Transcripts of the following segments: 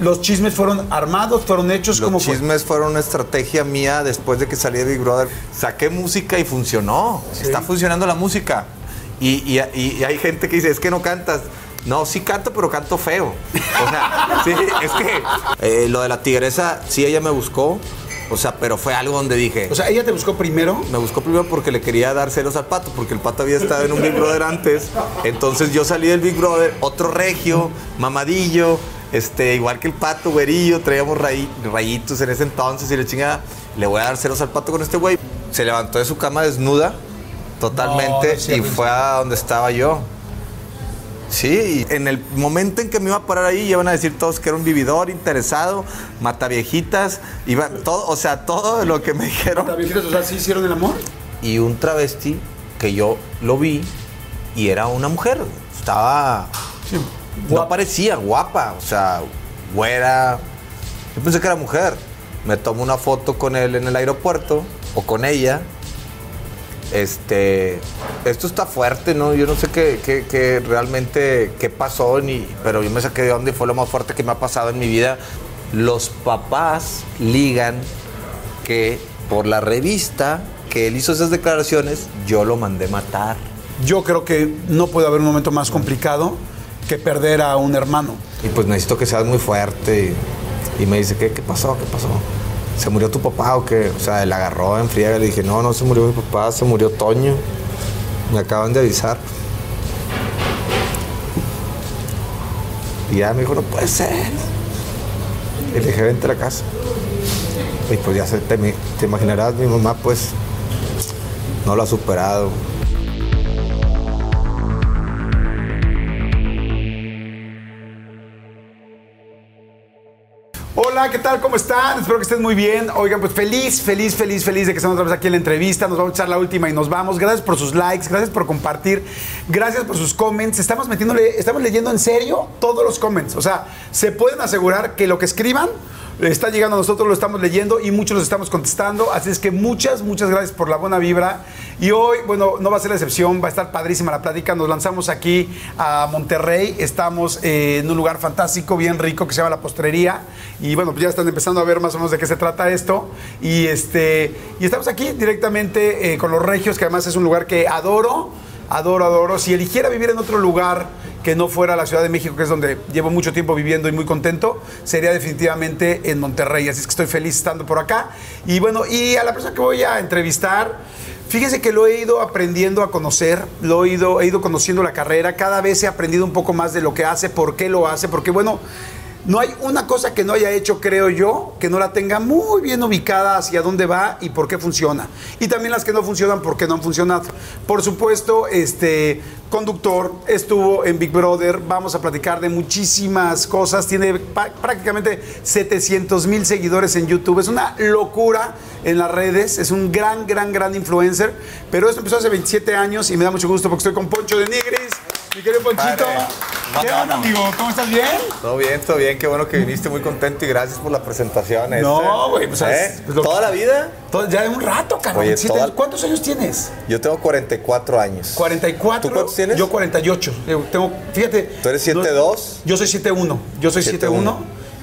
Los chismes fueron armados, fueron hechos Los como fue? chismes fueron una estrategia mía después de que salí de Big Brother. Saqué música y funcionó. Está funcionando la música. Y, y- y- y hay gente que dice, es que no cantas. No, sí canto, pero canto feo. O sea, sí, es que eh, lo de la tigresa, sí, ella me buscó. O sea, pero fue algo donde dije... O sea, ella te buscó primero. Me buscó primero porque le quería dar celos al pato, porque el pato había estado en un Big Brother antes. Entonces yo salí del Big Brother, otro regio, mamadillo, este, igual que el pato, güerillo, traíamos rayi- rayitos en ese entonces y le chingada. Le voy a dar celos al pato con este güey. Se levantó de su cama desnuda, totalmente, No, no y fue a donde estaba yo. Sí, y en el momento en que me iba a parar ahí, iban a decir todos que era un vividor, interesado, mataviejitas, iba, todo, o sea, todo lo que me dijeron ¿Las viejitas, o sea, sí hicieron el amor? y un travesti que yo lo vi y era una mujer. Estaba. No parecía guapa, o sea, güera. Yo pensé que era mujer. Me tomo una foto con él en el aeropuerto o con ella. Este, esto está fuerte, ¿no? Yo no sé qué, qué- qué realmente qué pasó, ni, pero yo me saqué de onda y fue lo más fuerte que me ha pasado en mi vida. Los papás ligan que por la revista que él hizo esas declaraciones, yo lo mandé matar. Yo creo que no puede haber un momento más complicado que perder a un hermano. Y pues necesito que seas muy fuerte. Y, me dice, ¿qué, ¿qué pasó? ¿Qué pasó? ¿Se murió tu papá o qué? O sea, él agarró en friega. Le dije, no, no se murió mi papá, se murió Toño. Me acaban de avisar. Y ya me dijo, no puede ser. Y le dije, vente a la casa. Y pues ya se, te, te imaginarás, mi mamá pues no lo ha superado. Hola, ¿qué tal? ¿Cómo están? Espero que estén muy bien. Oigan, pues feliz, feliz, feliz, feliz de que estemos otra vez aquí en la entrevista. Nos vamos a echar la última y nos vamos. Gracias por sus likes, gracias por compartir, gracias por sus comments. Estamos metiéndole, estamos leyendo en serio todos los comments. O sea, se pueden asegurar que lo que escriban está llegando a nosotros, lo estamos leyendo y muchos los estamos contestando. Así es que muchas, muchas gracias por la buena vibra. Y hoy, bueno, no va a ser la excepción, va a estar padrísima la plática. Nos lanzamos aquí a Monterrey. Estamos eh, en un lugar fantástico, bien rico, que se llama La Postrería. Y bueno, pues ya están empezando a ver más o menos de qué se trata esto. Y, este, y estamos aquí directamente eh, con los regios, que además es un lugar que adoro. Adoro, adoro. Si eligiera vivir en otro lugar que no fuera la Ciudad de México, que es donde llevo mucho tiempo viviendo y muy contento, sería definitivamente en Monterrey. Así es que estoy feliz estando por acá. Y bueno, y a la persona que voy a entrevistar, fíjense que lo he ido aprendiendo a conocer, lo he ido, he ido conociendo la carrera, cada vez he aprendido un poco más de lo que hace, por qué lo hace, porque bueno, no hay una cosa que no haya hecho, creo yo, que no la tenga muy bien ubicada hacia dónde va y por qué funciona. Y también las que no funcionan, por qué no han funcionado. Por supuesto, este conductor estuvo en Big Brother. Vamos a platicar de muchísimas cosas. Tiene prácticamente 700 mil seguidores en YouTube. Es una locura en las redes. Es un gran, gran, gran influencer. Pero esto empezó hace 27 años y me da mucho gusto porque estoy con Poncho de Nigris. Mi querido Ponchito. ¿Qué onda, amigo? ¿Cómo estás? ¿Bien? Todo bien, todo bien, qué bueno que viniste, muy contento y gracias por la presentación. No, este. güey, pues, ¿Eh? es- es lo ¿Toda que- la vida? Todo- ya un rato, cabrón. Oye, Siete- toda- ¿Cuántos años tienes? Yo tengo 44 años. 44. ¿Tú cuántos tienes? Yo 48. Yo Tengo, fíjate. ¿Tú eres 7'2"? Yo soy 7'1. Yo soy 7'1.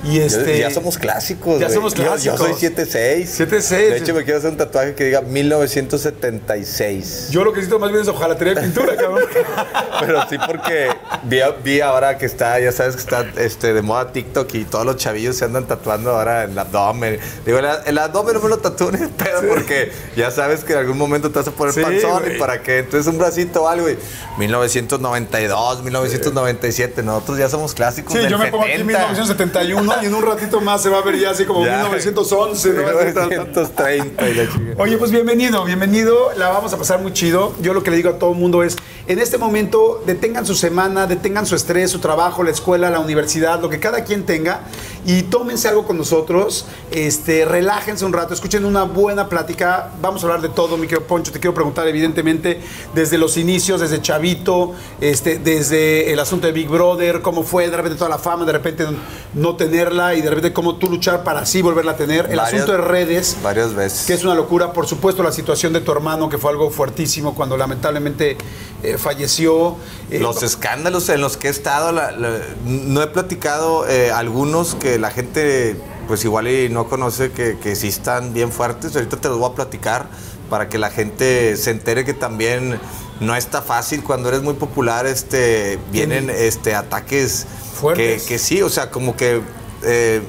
7'1". Y Yo- este. ya somos clásicos. Ya somos Yo- Yo, clásicos. soy 76. 7'6". De hecho, me quiero hacer un tatuaje que diga 1976. Yo lo que necesito más bien es hojalatería de pintura, cabrón. Pero sí porque vi, vi ahora que está, ya sabes que está este, de moda TikTok y todos los chavillos se andan tatuando ahora en el abdomen. Digo, el, el abdomen no me lo de pedo porque ya sabes que en algún momento te vas a poner Sí, panzón y para qué. Entonces un bracito o algo y 1992, 1997, nosotros ya somos clásicos Sí, del yo me pongo aquí 70. 1971 y en un ratito más se va a ver ya así como Ya. 1911. ¿no? Así tal, tal. 1930 y la chica. Oye, pues bienvenido, bienvenido. La vamos a pasar muy chido. Yo lo que le digo a todo el mundo es, en este momento, detengan su semana, detengan su estrés, su trabajo, la escuela, la universidad, lo que cada quien tenga, y tómense algo con nosotros. Este, relájense un rato, escuchen una buena plática. Vamos a hablar de todo, mi querido Poncho. Te quiero preguntar, evidentemente, desde los inicios, desde Chavito, este, desde el asunto de Big Brother, cómo fue de repente toda la fama, de repente no tenerla, y de repente cómo tú luchar para así volverla a tener. El Varias- asunto de redes. Varias veces. Que es una locura, por supuesto, la situación de tu hermano, que fue algo fuertísimo cuando lamentablemente eh, falleció. Eh, Los escándalos en los que he estado, la- la- no he platicado eh, algunos que que la gente pues igual y no conoce que, que sí están bien fuertes. Ahorita te los voy a platicar para que la gente se entere que también no está fácil cuando eres muy popular, este, vienen este, ataques que, Fuertes. que sí, o sea, como que eh,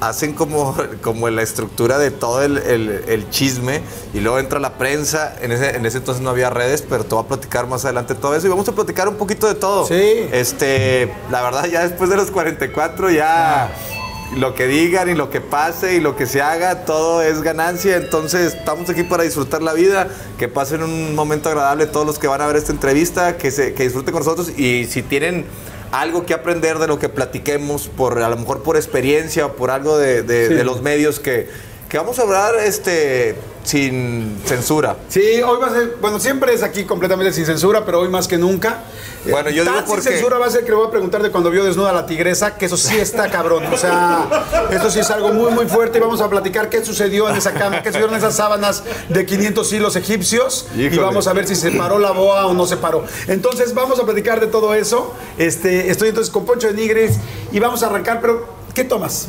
hacen como, como la estructura de todo el, el- el chisme y luego entra la prensa. En ese, en ese entonces no había redes, pero te voy a platicar más adelante todo eso y vamos a platicar un poquito de todo. Sí. Este, la verdad, ya después de los 44 ya lo que digan y lo que pase y lo que se haga, todo es ganancia. Entonces, estamos aquí para disfrutar la vida, que pasen un momento agradable todos los que van a ver esta entrevista, que, se, que disfruten con nosotros y si tienen algo que aprender de lo que platiquemos, por a lo mejor por experiencia o por algo de, de- Sí. de los medios que, que vamos a hablar este, sin censura. Sí, hoy va a ser, bueno, siempre es aquí completamente sin censura, pero hoy más que nunca. Bueno, yo Tan digo porque- sin censura va a ser que le voy a preguntar de cuando vio desnuda a la tigresa, que eso sí está cabrón. O sea, eso sí es algo muy, muy fuerte y vamos a platicar qué sucedió en esa cama, qué sucedió en esas sábanas de 500 hilos egipcios y Híjole. vamos a ver si se paró la boa o no se paró. Entonces, vamos a platicar de todo eso. Este, estoy entonces con Poncho de Nigris y vamos a arrancar, pero ¿qué tomas?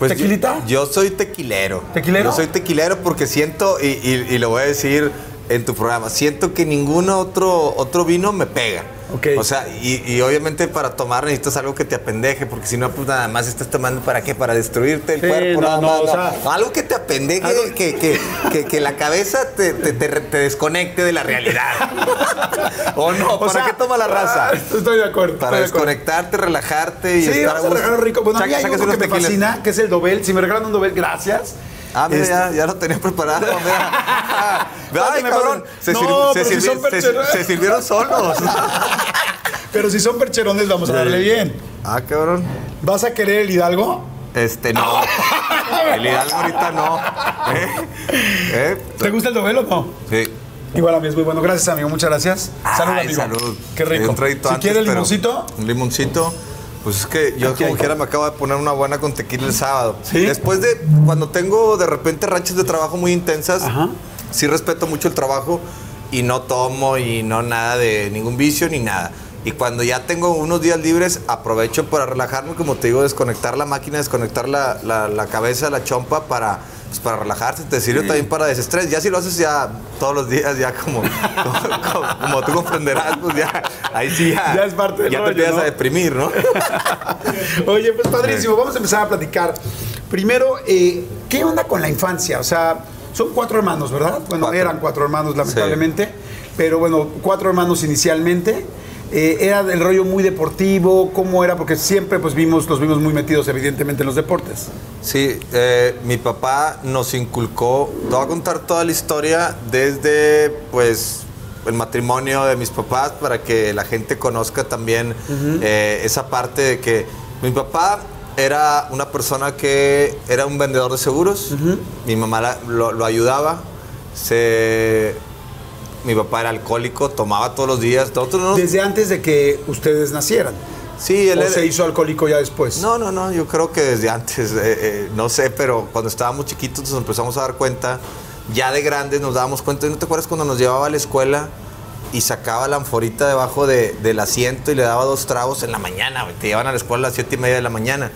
Pues ¿Tequilita? Yo, yo soy tequilero. ¿Tequilero? Yo soy tequilero porque siento, y, y- y lo voy a decir en tu programa, siento que ningún otro, otro vino me pega. O sea, y, y obviamente para tomar necesitas algo que te apendeje, porque si no, pues nada más estás tomando para qué, para destruirte el Sí, cuerpo. no, nada no, o no. sea- algo que te apendeje, que, que, que, que la cabeza te, te- te- te desconecte de la realidad. ¿O no? O ¿Para sea, qué toma la raza? ah, Estoy de acuerdo. Para estoy de acuerdo. desconectarte, relajarte y Sí, estar a gusto. rico. Bueno, a mí Saca- hay uno que me fascina, que es el Dobel. Si me regalan un Dobel, gracias. Ah, mira, Este- ya, ya lo tenía preparado. mira. Ay, Pásame, cabrón. Se, No, sirvi- se si sirvi- se- se sirvieron solos. Pero si son percherones, vamos a darle bien. ah, cabrón. ¿Vas a querer el Hidalgo? Este, no. El Hidalgo ahorita no. ¿Eh? ¿Eh? ¿Te gusta el Dobel o no? Sí. Igual a mí es muy bueno. Gracias, amigo. Muchas gracias. salud, Ay, amigo. salud. Qué rico. Si antes, quiere limoncito, Un limoncito. Pues es que yo como quiera me acabo de poner una buena con tequila el sábado. ¿Sí? Después de cuando tengo de repente rachas de trabajo muy intensas, Ajá. sí respeto mucho el trabajo y no tomo y no nada de ningún vicio ni nada. Y cuando ya tengo unos días libres, aprovecho para relajarme, como te digo, desconectar la máquina, desconectar la, la- la cabeza, la chompa para, pues, para relajarse. Te sirve también para desestrés. Ya si lo haces ya todos los días, ya como, como, como- como tú comprenderás, pues ya, ahí sí ya, Ya es parte del ya te empiezas ¿no? a deprimir, ¿no? Oye, pues padrísimo. Vamos a empezar a platicar. Primero, eh, ¿qué onda con la infancia? O sea, son cuatro hermanos, ¿verdad? Bueno, Cuatro. eran cuatro hermanos, lamentablemente. Pero bueno, cuatro hermanos inicialmente. Eh, era el rollo muy deportivo, ¿cómo era? Porque siempre pues vimos, los vimos muy metidos evidentemente en los deportes. Sí, eh, mi papá nos inculcó, te voy a contar toda la historia desde pues el matrimonio de mis papás para que la gente conozca también eh, esa parte de que mi papá era una persona que era un vendedor de seguros, mi mamá la- lo, lo ayudaba, se, mi papá era alcohólico, tomaba todos los días, nosotros no Desde antes de que ustedes nacieran. sí, él ¿O era- se hizo alcohólico ya después? no, no, no, yo creo que desde antes, eh, eh, no sé, pero cuando estábamos chiquitos nos empezamos a dar cuenta, ya de grandes nos dábamos cuenta, ¿no te acuerdas cuando nos llevaba a la escuela y sacaba la anforita debajo de- del asiento y le daba dos tragos en la mañana, te llevaban a la escuela a las siete y media de la mañana?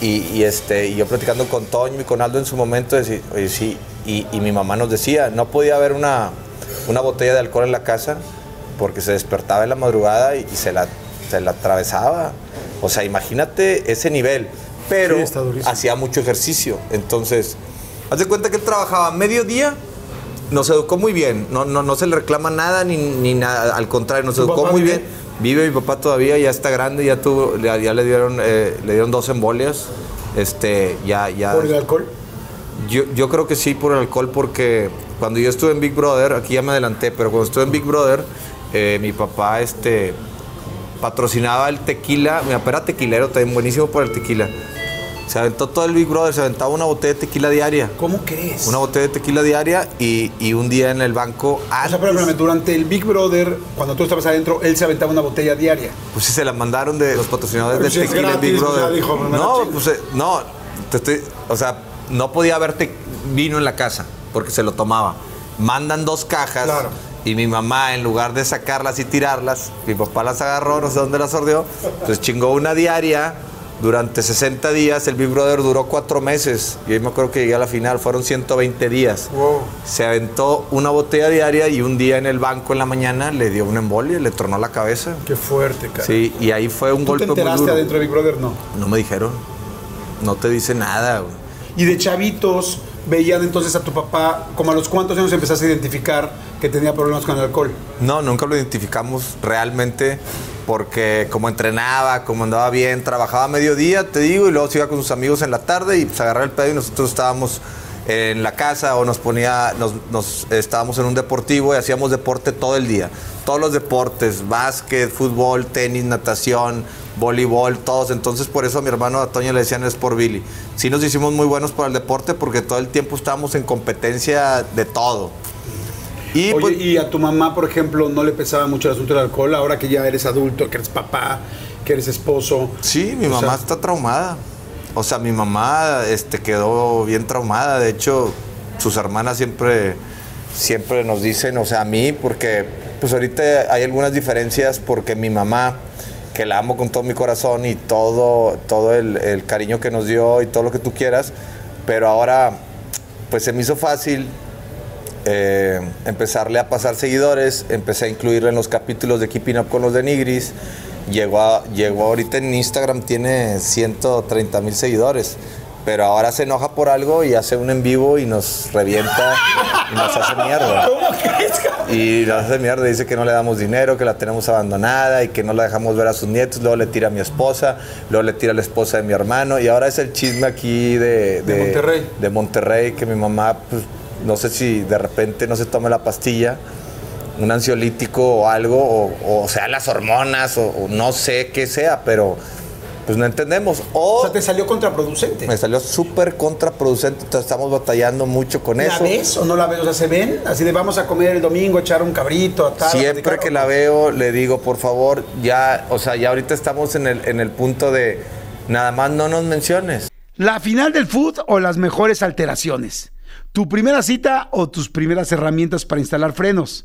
Y, y, este, y yo platicando con Toño y con Aldo en su momento, decía, oye, sí, y, y mi mamá nos decía, no podía haber una, una botella de alcohol en la casa porque se despertaba en la madrugada y, y se, la, se la atravesaba. O sea, imagínate ese nivel. Pero Sí, hacía mucho ejercicio. Entonces, haz de cuenta que él trabajaba mediodía, nos educó muy bien. No, no, no se le reclama nada ni, ni nada. Al contrario, nos ¿Tu educó muy bien. Vive mi papá todavía, ya está grande, ya tuvo, ya, ya le dieron, eh, le dieron dos embolias. Este, ya, ya. ¿Por el alcohol? Yo, yo creo que sí por el alcohol, porque cuando yo estuve en Big Brother, aquí ya me adelanté, pero cuando estuve en Big Brother, eh, mi papá este, patrocinaba el tequila. Mi papá era tequilero, también buenísimo por el tequila. Se aventó todo el Big Brother, se aventaba una botella de tequila diaria. ¿Cómo crees? Una botella de tequila diaria y, y un día en el banco. O sea, antes- pero espérame, durante el Big Brother, cuando tú estabas adentro, él se aventaba una botella diaria. Pues sí, se la mandaron de los patrocinadores del es tequila en gratis, Big pues, Brother. dijo, no, pues eh, no, te estoy, o sea, no podía haber te- vino en la casa porque se lo tomaba. Mandan dos cajas Claro. y mi mamá, en lugar de sacarlas y tirarlas, mi papá las agarró, no sé dónde las sordió, pues chingó una diaria durante 60 días, el Big Brother duró cuatro meses. Y yo me acuerdo que llegué a la final, fueron 120 días. Se aventó una botella diaria y un día en el banco en la mañana le dio un embolia, le tronó la cabeza. Qué fuerte, cara. Sí, y ahí fue un ¿Tú golpe te enteraste muy duro. adentro de Big Brother? No. No me dijeron. No te dice nada, güey. Y de chavitos, veían entonces a tu papá, como a los cuántos años empezaste a identificar que tenía problemas con el alcohol. No, nunca lo identificamos realmente porque como entrenaba, como andaba bien, trabajaba a mediodía, te digo, y luego se iba con sus amigos en la tarde y pues agarraba el pedo y nosotros estábamos en la casa o nos ponía, nos, nos- estábamos en un deportivo y hacíamos deporte todo el día. Todos los deportes, básquet, fútbol, tenis, natación, voleibol, todos. Entonces por eso a mi hermano a Toño le decían es por Billy. Sí nos hicimos muy buenos para el deporte porque todo el tiempo estábamos en competencia de todo. Y Oye, pues, y a tu mamá, por ejemplo, no le pesaba mucho el asunto del alcohol, ahora que ya eres adulto, que eres papá, que eres esposo. Sí, mi O mamá sea- está traumada. O sea, mi mamá este, quedó bien traumada. De hecho, sus hermanas siempre, siempre nos dicen, o sea, a mí, porque pues ahorita hay algunas diferencias porque mi mamá, que la amo con todo mi corazón y todo, todo el, cariño que nos dio y todo lo que tú quieras, pero ahora pues se me hizo fácil eh, empezarle a pasar seguidores, empecé a incluirlo en los capítulos de Keeping Up con los de Nigris. Llegó, a- llegó ahorita en Instagram, tiene 130 mil seguidores. Pero ahora se enoja por algo y hace un en vivo y nos revienta y nos hace mierda. ¿Cómo crees? Y nos hace mierda, dice que no le damos dinero, que la tenemos abandonada y que no la dejamos ver a sus nietos. Luego le tira a mi esposa, luego le tira a la esposa de mi hermano. Y ahora es el chisme aquí de, De Monterrey. de Monterrey, que mi mamá, pues, no sé si de repente no se tome la pastilla, un ansiolítico o algo, o, o sea, las hormonas, o, o no sé qué sea, pero pues no entendemos. O O, sea, te salió contraproducente. me salió súper contraproducente, entonces estamos batallando mucho con ¿La eso. ves o no la ves? O sea, ¿se ven? Así de vamos a comer el domingo, echar un cabrito, a tal. Siempre que ¿o la veo, le digo, por favor, ya, o sea, ya ahorita estamos en el, en el punto de nada más no nos menciones. La final del food o las mejores alteraciones. Tu primera cita o tus primeras herramientas para instalar frenos.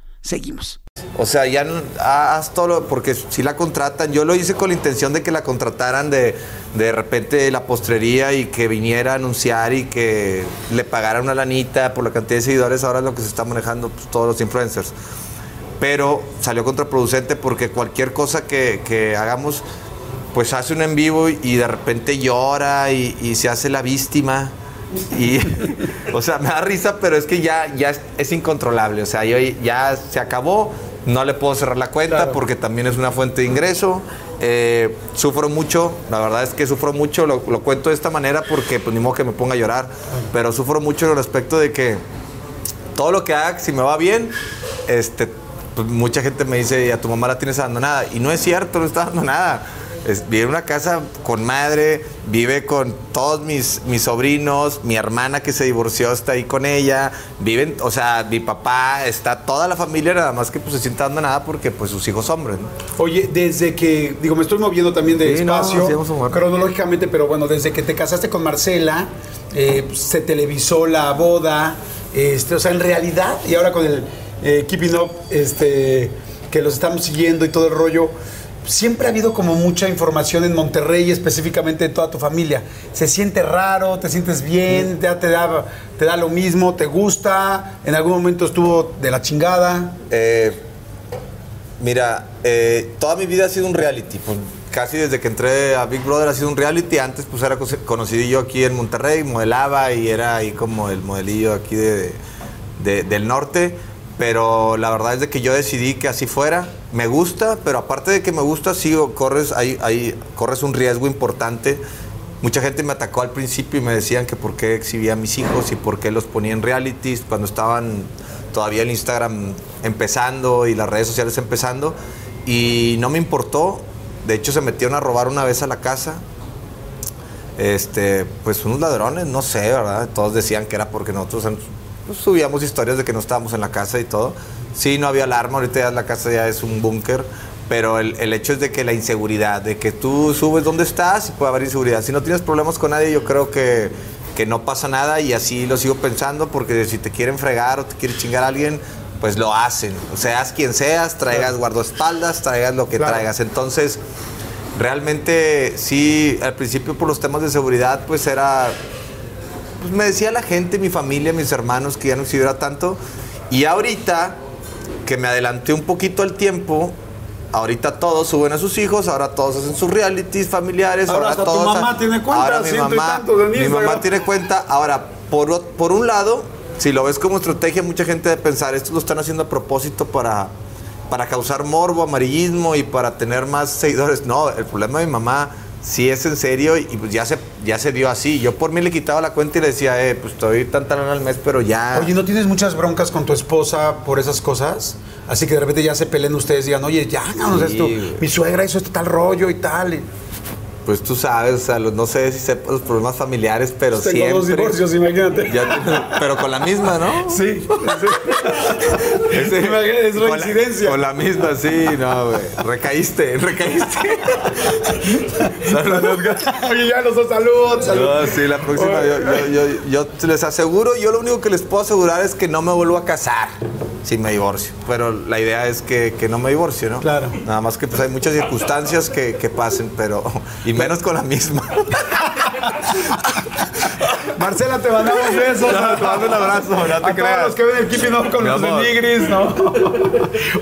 Seguimos. O sea, ya no, haz todo lo, porque si la contratan, yo lo hice con la intención de que la contrataran de, de repente la postrería y que viniera a anunciar y que le pagaran una lanita por la cantidad de seguidores, ahora es lo que se está manejando pues, todos los influencers. Pero salió contraproducente porque cualquier cosa que, hagamos, pues hace un en vivo y de repente llora y se hace la víctima. Y, o sea, me da risa, pero es que ya, ya es, es incontrolable. O sea, yo ya se acabó, no le puedo cerrar la cuenta Claro. porque también es una fuente de ingreso. Eh, sufro mucho, la verdad es que sufro mucho, lo, lo cuento de esta manera porque pues ni modo que me ponga a llorar, pero sufro mucho en el aspecto de que todo lo que haga, si me va bien, este, pues, mucha gente me dice, a tu mamá la tienes abandonada. Y no es cierto, no está abandonada. Es- vive en una casa con madre, vive con todos mis, mis sobrinos, mi hermana que se divorció está ahí con ella, viven, o sea, mi papá, está toda la familia, nada más que pues se sienta dando nada porque pues sus hijos hombres, ¿no? Oye, desde que, digo, me estoy moviendo también de Sí, espacio, cronológicamente, pero bueno, desde que te casaste con Marcela, eh, se televisó la boda, este, o sea, en realidad, y ahora con el eh, Keeping Up, este, que los estamos siguiendo y todo el rollo, siempre ha habido como mucha información en Monterrey, específicamente de toda tu familia. ¿Se siente raro? ¿Te sientes bien? ¿Ya te da, te da lo mismo? ¿Te gusta? ¿En algún momento estuvo de la chingada? Eh, mira, eh, toda mi vida ha sido un reality. Pues, casi desde que entré a Big Brother ha sido un reality. Antes pues era co- conocidillo aquí en Monterrey, modelaba y era ahí como el modelillo aquí de, de- del norte. Pero la verdad es de que yo decidí que así fuera. Me gusta, pero aparte de que me gusta, sigo, corres, ahí, ahí, corres un riesgo importante. Mucha gente me atacó al principio y me decían que por qué exhibía a mis hijos y por qué los ponía en realities cuando estaban todavía el Instagram empezando y las redes sociales empezando. Y no me importó. De hecho, se metieron a robar una vez a la casa. Este, pues unos ladrones, no sé, ¿verdad? Todos decían que era porque nosotros pues, subíamos historias de que no estábamos en la casa y todo. Sí, no había alarma, ahorita ya la casa ya es un búnker. Pero el, el hecho es de que la inseguridad, de que tú subes dónde estás y puede haber inseguridad. Si no tienes problemas con nadie, yo creo que, que no pasa nada y así lo sigo pensando porque si te quieren fregar o te quiere chingar a alguien, pues lo hacen. O seas quien seas, traigas guardaespaldas, traigas lo que Claro. traigas. Entonces, realmente sí, al principio por los temas de seguridad, pues era pues me decía la gente, mi familia, mis hermanos, que ya no exhibiera tanto. Y ahorita, que me adelanté un poquito al tiempo, ahorita todos suben a sus hijos, ahora todos hacen sus realities familiares. Ahora hasta tu todos mamá tiene cuenta, ahora mi mamá, mi mamá tiene cuenta. Ahora, por, por un lado, si lo ves como estrategia, mucha gente debe pensar, esto lo están haciendo a propósito para, para causar morbo, amarillismo y para tener más seguidores. No, el problema de mi mamá sí es en serio y pues ya se, ya se dio así. Yo por mí le quitaba la cuenta y le decía, eh, pues estoy tan tan al mes, pero ya... Oye, ¿no tienes muchas broncas con tu esposa por esas cosas? Así que de repente ya se peleen ustedes y digan, oye, ya, no, Sí, esto, mi suegra hizo este tal rollo y tal. y- Pues tú sabes, o sea, los- no sé si sepas los problemas familiares, pero Tengo siempre... dos divorcios, imagínate. Ya pero con la misma, ¿no? Sí, Imagínate, es coincidencia. Con la misma, sí, no, güey. Recaíste, recaíste. Saludos. Oye, ya los dos, salud, salud. No, sí, la próxima. Yo, yo- yo- yo les aseguro, yo lo único que les puedo asegurar es que no me vuelvo a casar si me divorcio. Pero la idea es que, que no me divorcio, ¿no? Claro. Nada más que pues hay muchas circunstancias que, que pasen, pero. Y menos con la misma. Marcela, te mandamos besos. No, te mando un abrazo, no te a todos creas. los que ven el Keeping Up con Mi los amor. ¿no?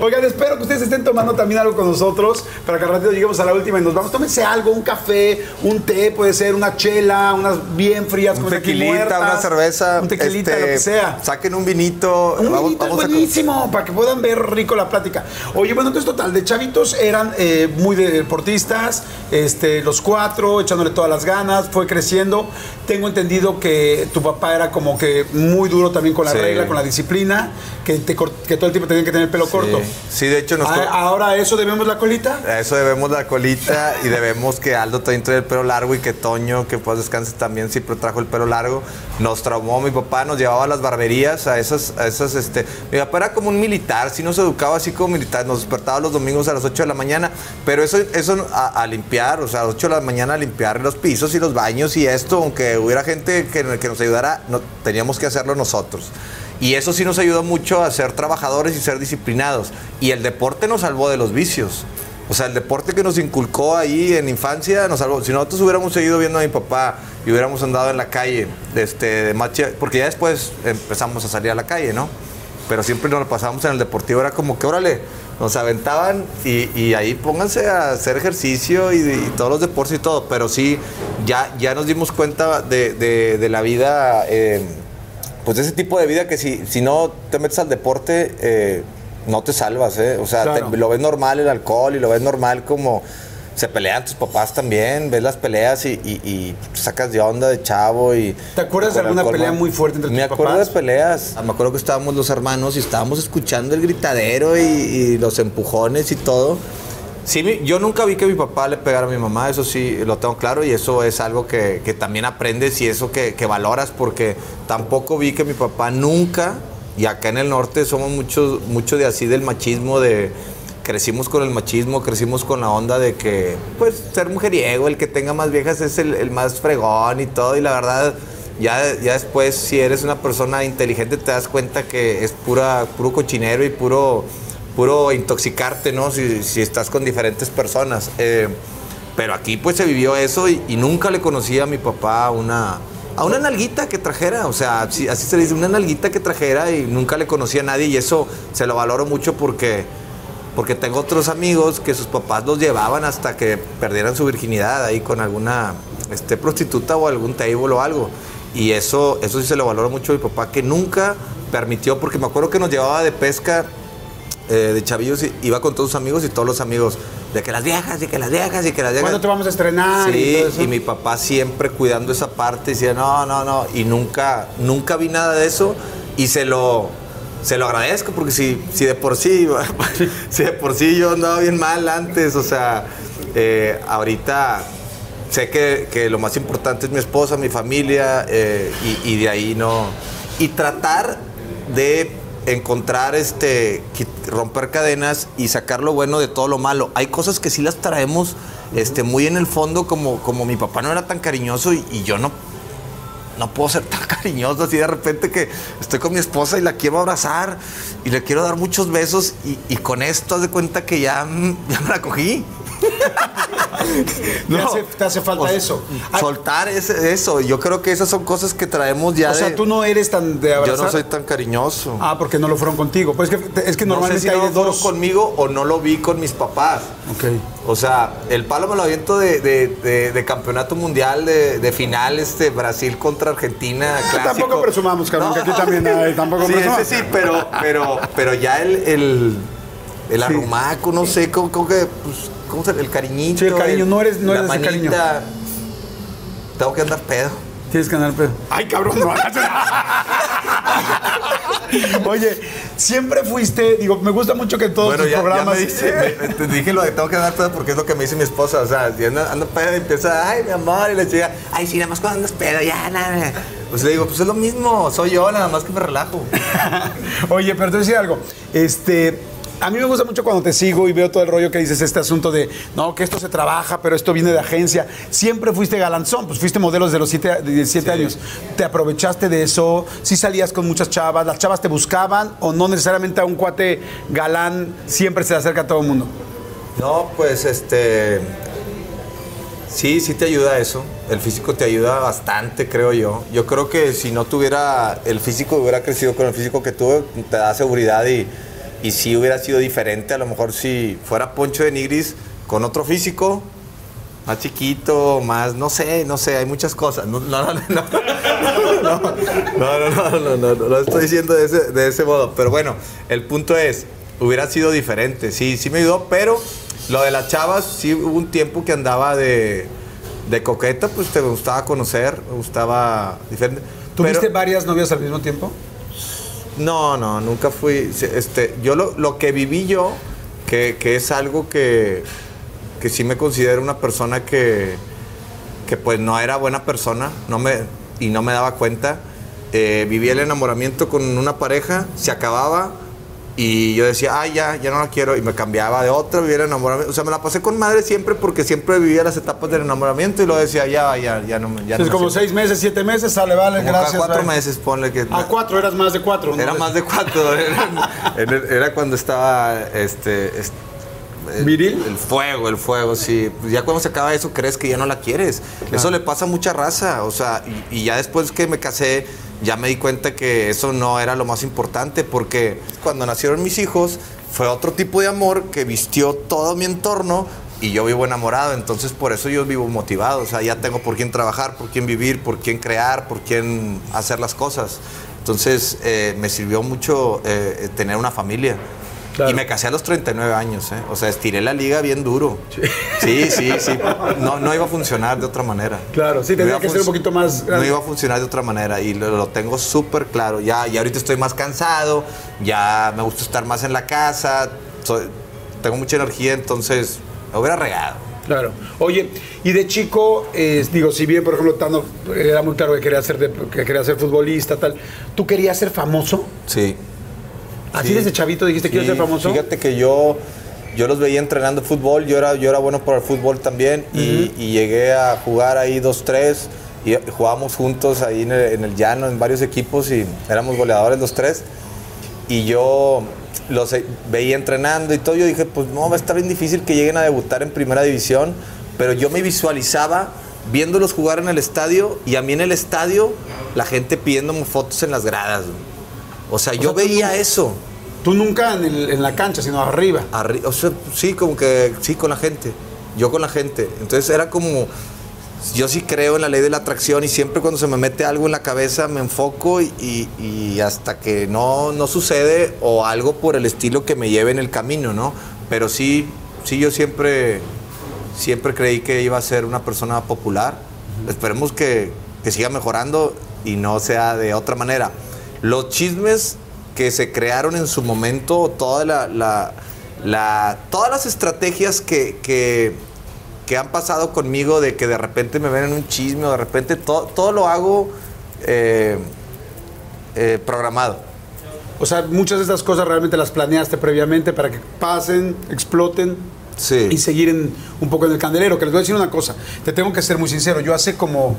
Oigan, espero que ustedes estén tomando también algo con nosotros para que al ratito lleguemos a la última y nos vamos. Tómense algo, un café, un té, puede ser una chela, unas bien frías Un con tequilita, muertas, una cerveza. Un tequilita, este, lo que sea. Saquen un vinito. Un vamos- vinito es vamos a- buenísimo, para que puedan ver rico la plática. Oye, bueno, entonces total, de chavitos eran eh, muy deportistas, este, los cuatro, echándole todas las ganas, fue creciendo. Tengo entendido que tu papá era como que muy duro también con la Sí. regla, con la disciplina, que, te que todo el tiempo tenían que tener el pelo corto. Sí, de hecho, nos ahora a eso debemos la colita. A eso debemos la colita y debemos que Aldo también trae el pelo largo y que Toño, que pues descanse también, siempre trajo el pelo largo. Nos traumó mi papá, nos llevaba a las barberías, a esas, a esas, este. Mi papá era como un militar, sí nos educaba así como militar, nos despertaba los domingos a las 8 de la mañana, pero eso, eso a, a limpiar, o sea, a las 8 de la mañana a limpiar los pisos y los baños y esto, aunque hubiera gente que, que nos ayudara, no, teníamos que hacerlo nosotros. Y eso sí nos ayudó mucho a ser trabajadores y ser disciplinados. Y el deporte nos salvó de los vicios. O sea, el deporte que nos inculcó ahí en infancia nos salvó. Si nosotros hubiéramos seguido viendo a mi papá y hubiéramos andado en la calle, este, porque ya después empezamos a salir a la calle, ¿no? Pero siempre nos lo pasábamos en el deportivo, era como que, órale, nos aventaban y, y ahí pónganse a hacer ejercicio y, y todos los deportes y todo. Pero sí, ya, ya nos dimos cuenta de, de- de la vida. eh, pues de ese tipo de vida que si, si no te metes al deporte, eh, no te salvas, ¿eh? O sea, Claro. te- lo ves normal el alcohol y lo ves normal como se pelean tus papás también, ves las peleas y, y- y sacas de onda de chavo y... ¿Te acuerdas de alguna pelea muy fuerte entre Me tus acuerdo papás? de peleas. Me acuerdo que estábamos los hermanos y estábamos escuchando el gritadero y, y los empujones y todo. Sí, yo nunca vi que mi papá le pegara a mi mamá, eso sí lo tengo claro y eso es algo que, que también aprendes y eso que, que valoras porque tampoco vi que mi papá nunca, y acá en el norte somos muchos mucho de así del machismo, de crecimos con el machismo, crecimos con la onda de que pues ser mujeriego, el que tenga más viejas es el, el más fregón y todo y la verdad... Ya, ya después, si eres una persona inteligente, te das cuenta que es pura, puro cochinero y puro, puro intoxicarte, ¿no? Si, si estás con diferentes personas. Eh, pero aquí pues se vivió eso y, y nunca le conocí a mi papá una, a una nalguita que trajera. O sea, así, se dice, una nalguita que trajera y nunca le conocí a nadie y eso se lo valoro mucho porque, porque tengo otros amigos que sus papás los llevaban hasta que perdieran su virginidad ahí con alguna este, prostituta o algún table o algo. Y eso, eso sí se lo valoro mucho a mi papá que nunca permitió, porque me acuerdo que nos llevaba de pesca eh, de chavillos, y iba con todos sus amigos y todos los amigos, de que las viejas, y que las viejas, y que las viejas. ¿Cuándo te vamos a estrenar? y Sí, todo eso? y mi papá siempre cuidando esa parte, decía, no, no, no, y nunca, nunca vi nada de eso, y se lo, se lo agradezco, porque si, si de por sí, si de por sí yo andaba bien mal antes, o sea, eh, ahorita sé que, que lo más importante es mi esposa, mi familia, eh, y, de ahí no, y tratar de encontrar este romper cadenas y sacar lo bueno de todo lo malo. Hay cosas que sí las traemos este muy en el fondo como como mi papá no era tan cariñoso y yo no no puedo ser tan cariñoso así de repente que estoy con mi esposa y la quiero abrazar y le quiero dar muchos besos y, con esto haz de cuenta que ya, mm, ya me la cogí. Te hace- te hace falta O sea, eso. Ay, Soltar ese- eso. Yo creo que esas son cosas que traemos ya o sea, de- tú no eres tan de Yo abrazar. no soy tan cariñoso. Ah, porque no lo fueron contigo. Pues es que, es que no sé normalmente si hay no lo fueron dos. conmigo o no lo vi con mis papás. Ok. O sea, el palo me lo aviento de, de- de- de campeonato mundial, de, de final, este, Brasil contra Argentina. Clásico. Tampoco presumamos, cabrón, que aquí también hay, tampoco sí, presumamos. ese sí, pero, pero, pero ya el, el, el arrumaco, no sé, como, como que, pues, ¿cómo se El cariñito. Sí, el cariño, no eres- no la eres cariño. Tengo que andar pedo. Tienes que andar pedo. Ay, cabrón, no hagas Oye, siempre fuiste, digo, me gusta mucho que todos Bueno, tus ya, ya programas. me dice, me- te dije lo de tengo que andar pedo porque es lo que me dice mi esposa. O sea, si anda, anda pedo y empieza, ay, mi amor, y le chica, ay, sí, nada más cuando andas pedo, ya, nada. Pues le digo, pues es lo mismo, soy yo, nada más que me relajo. Oye, pero te voy a decir algo. Este, a mí me gusta mucho cuando te sigo y veo todo el rollo que dices, este asunto de, no, que esto se trabaja, pero esto viene de agencia. Siempre fuiste galanzón, pues fuiste modelo desde los 7 17 años. ¿Te aprovechaste de eso? ¿Sí salías con muchas chavas? ¿Las chavas te buscaban? ¿O no necesariamente a un cuate galán siempre se le acerca a todo el mundo? No, pues este. Sí, sí te ayuda eso. El físico te ayuda bastante, creo yo. Yo creo que si no tuviera el físico, hubiera crecido con el físico que tuve, te da seguridad y, y sí hubiera sido diferente. A lo mejor si fuera Poncho de Nigris con otro físico, más chiquito, más, no sé, no sé, hay muchas cosas. No, no, no, no, no, no, no, no, no, no, no, no lo estoy diciendo de ese, de ese modo. Pero bueno, el punto es, hubiera sido diferente, sí, sí me ayudó, pero lo de las chavas, sí hubo un tiempo que andaba de, de coqueta, pues te gustaba conocer, me gustaba diferente. ¿Tuviste varias novias al mismo tiempo? No, no, nunca fui. Este, yo lo, lo que viví yo, que, que es algo que, que sí me considero una persona que, que pues no era buena persona no me, y no me daba cuenta. Eh, viví el enamoramiento con una pareja, se acababa y yo decía, ay, ya, ya no la quiero, y me cambiaba de otra, vivía el enamoramiento. O sea, me la pasé con madre siempre porque siempre vivía las etapas del enamoramiento y lo decía, ya, ya, ya no. Ya no es me como siento". seis meses, siete meses, sale, vale, Como gracias. cuatro bye. meses, ponle que. Ah, cuatro, eras más de cuatro. ¿no? Era más de cuatro. Era, era- era cuando estaba este, est- el, ¿Viril? El fuego, el fuego, sí. Ya cuando se acaba eso, crees que ya no la quieres. Eso le pasa a mucha raza. O sea, y, y ya después que me casé, ya me di cuenta que eso no era lo más importante. Porque cuando nacieron mis hijos, fue otro tipo de amor que vistió todo mi entorno. Y yo vivo enamorado, entonces por eso yo vivo motivado. O sea, ya tengo por quién trabajar, por quién vivir, por quién crear, por quién hacer las cosas. Entonces eh, me sirvió mucho eh, tener una familia. Claro. Y me casé a los 39 años, ¿eh? O sea, estiré la liga bien duro. Sí, sí, sí. No, no iba a funcionar de otra manera. Claro, sí, No tendría iba a que ser un poquito más No grande. iba a funcionar de otra manera y lo, lo tengo súper claro. Ya, ya ahorita estoy más cansado, ya me gusta estar más en la casa, soy- tengo mucha energía, entonces la hubiera regado. Claro. Oye, y de chico, eh, digo, si bien, por ejemplo, Tano era muy claro que quería ser, de- que quería ser futbolista, tal, ¿tú querías ser famoso? Sí. Así Sí. desde chavito dijiste, quiero Sí, ser famoso. Fíjate que yo, yo los veía entrenando fútbol, yo era, yo era bueno para el fútbol también y, y llegué a jugar ahí dos, tres y jugábamos juntos ahí en el, en el llano en varios equipos y éramos goleadores los tres y yo los eh, veía entrenando y todo, yo dije, pues no, va a estar bien difícil que lleguen a debutar en primera división, pero yo me visualizaba viéndolos jugar en el estadio y a mí en el estadio la gente pidiéndome fotos en las gradas. O sea, yo sea, veía eso. Tú nunca en, el- en la cancha, sino arriba. Arri- o sea, sí, como que sí con la gente. Yo con la gente. Entonces era como. Yo sí creo en la ley de la atracción y siempre cuando se me mete algo en la cabeza me enfoco y, y- y hasta que no, no sucede o algo por el estilo que me lleve en el camino, ¿no? Pero sí, sí, yo siempre, siempre creí que iba a ser una persona popular. Esperemos que, que siga mejorando y no sea de otra manera. Los chismes que se crearon en su momento, toda la, la- la- todas las estrategias que, que, que han pasado conmigo de que de repente me ven en un chisme o de repente todo, todo lo hago eh, eh, programado. O sea, muchas de estas cosas realmente las planeaste previamente para que pasen, exploten Sí. y seguir en- un poco en el candelero. Que les voy a decir una cosa, te tengo que ser muy sincero. Yo hace como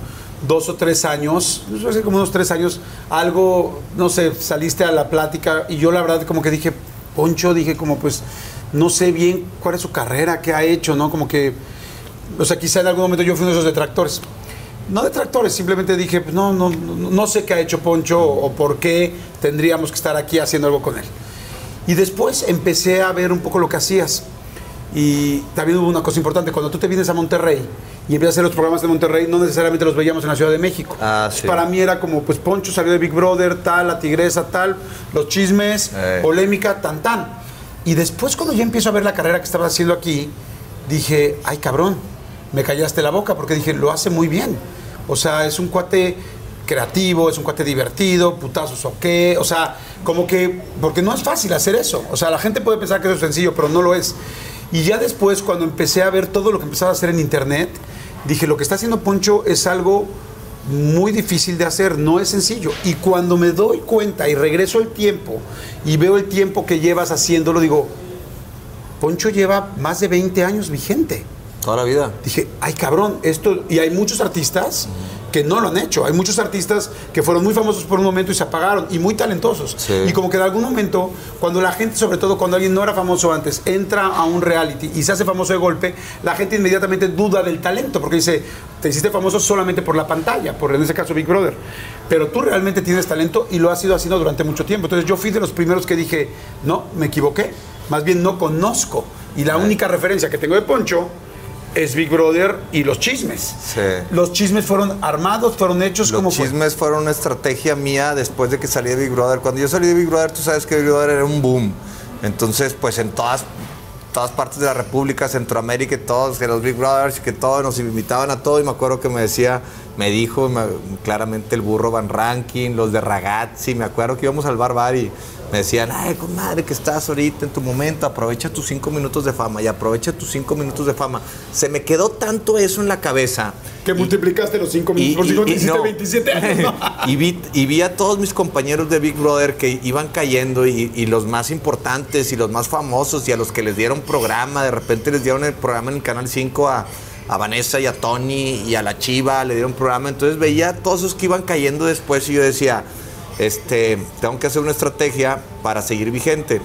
dos o tres años, hace como unos tres años, algo, no sé, saliste a la plática y yo la verdad como que dije, Poncho, dije como pues, no sé bien cuál es su carrera, qué ha hecho, ¿no? Como que, o sea, quizá en algún momento yo fui uno de esos detractores. No detractores, simplemente dije, pues, no, no, no sé qué ha hecho Poncho o por qué tendríamos que estar aquí haciendo algo con él. Y después empecé a ver un poco lo que hacías. Y también hubo una cosa importante, cuando tú te vienes a Monterrey y empiezas a hacer los programas de Monterrey, no necesariamente los veíamos en la Ciudad de México. Ah, sí. Para mí era como, pues Poncho salió de Big Brother, tal, la tigresa, tal, los chismes, Eh. polémica, tan, tan. Y después cuando ya empiezo a ver la carrera que estabas haciendo aquí, dije, ay cabrón, me callaste la boca porque dije, lo hace muy bien. O sea, es un cuate creativo, es un cuate divertido, putazos o qué, o sea, como que, porque no es fácil hacer eso. O sea, la gente puede pensar que eso es sencillo, pero no lo es. Y ya después, cuando empecé a ver todo lo que empezaba a hacer en internet, dije, lo que está haciendo Poncho es algo muy difícil de hacer, no es sencillo. Y cuando me doy cuenta y regreso el tiempo y veo el tiempo que llevas haciéndolo, digo, Poncho lleva más de 20 años vigente. Toda la vida. Dije, ay cabrón, esto. Y hay muchos artistas que no lo han hecho. Hay muchos artistas que fueron muy famosos por un momento y se apagaron y muy talentosos. Sí. Y como que en algún momento, cuando la gente, sobre todo cuando alguien no era famoso antes, entra a un reality y se hace famoso de golpe, la gente inmediatamente duda del talento porque dice, te hiciste famoso solamente por la pantalla, por en ese caso Big Brother. Pero tú realmente tienes talento y lo has ido haciendo durante mucho tiempo. Entonces yo fui de los primeros que dije, no, me equivoqué. Más bien no conozco. Y la única referencia que tengo de Poncho es Big Brother y los chismes. Sí. Los chismes fueron armados, fueron hechos Los como fue? chismes fueron una estrategia mía después de que salí de Big Brother. Cuando yo salí de Big Brother, tú sabes que Big Brother era un boom. Entonces, pues en todas, todas partes de la República, Centroamérica y todos, que los Big Brothers, que todos nos invitaban a todo. Y me acuerdo que me decía, me dijo me- claramente el burro Van Ranking, los de Ragazzi. Me acuerdo que íbamos al bar bar y me decían, ay, comadre, que estás ahorita en tu momento, aprovecha tus cinco minutos de fama y aprovecha tus cinco minutos de fama. Se me quedó tanto eso en la cabeza. Que multiplicaste los 5 minutos por 5 hiciste no. 27 años. ¿no? y, vi, y vi a todos mis compañeros de Big Brother que iban cayendo y, y los más importantes y los más famosos y a los que les dieron programa, de repente les dieron el programa en el Canal 5 a, a Vanessa y a Tony y a la Chiva, le dieron programa. Entonces veía todos esos que iban cayendo después y yo decía, este, tengo que hacer una estrategia para seguir vigente.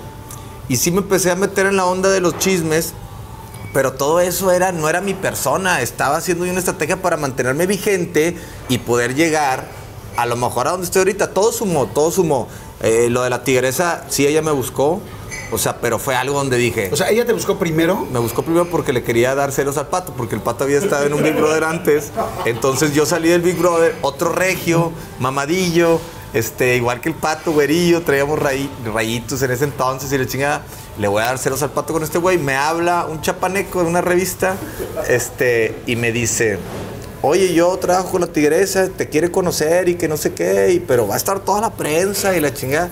Y sí me empecé a meter en la onda de los chismes, pero todo eso era, no era mi persona. Estaba haciendo una estrategia para mantenerme vigente y poder llegar a lo mejor a donde estoy ahorita. Todo sumó, todo sumó. Eh, lo de la tigresa, sí, ella me buscó. O sea, pero fue algo donde dije. O sea, ella te buscó primero. me buscó primero porque le quería dar celos al pato, porque el pato había estado en un Big Brother antes. Entonces yo salí del Big Brother, otro regio, mamadillo, este, igual que el pato, güerillo, traíamos rayi- rayitos en ese entonces y le chingada. Le voy a dar celos al pato con este güey. Me habla un chapaneco de una revista este, y me dice. Oye, yo trabajo con la tigresa, te quiere conocer y que no sé qué, y, pero va a estar toda la prensa y la chingada.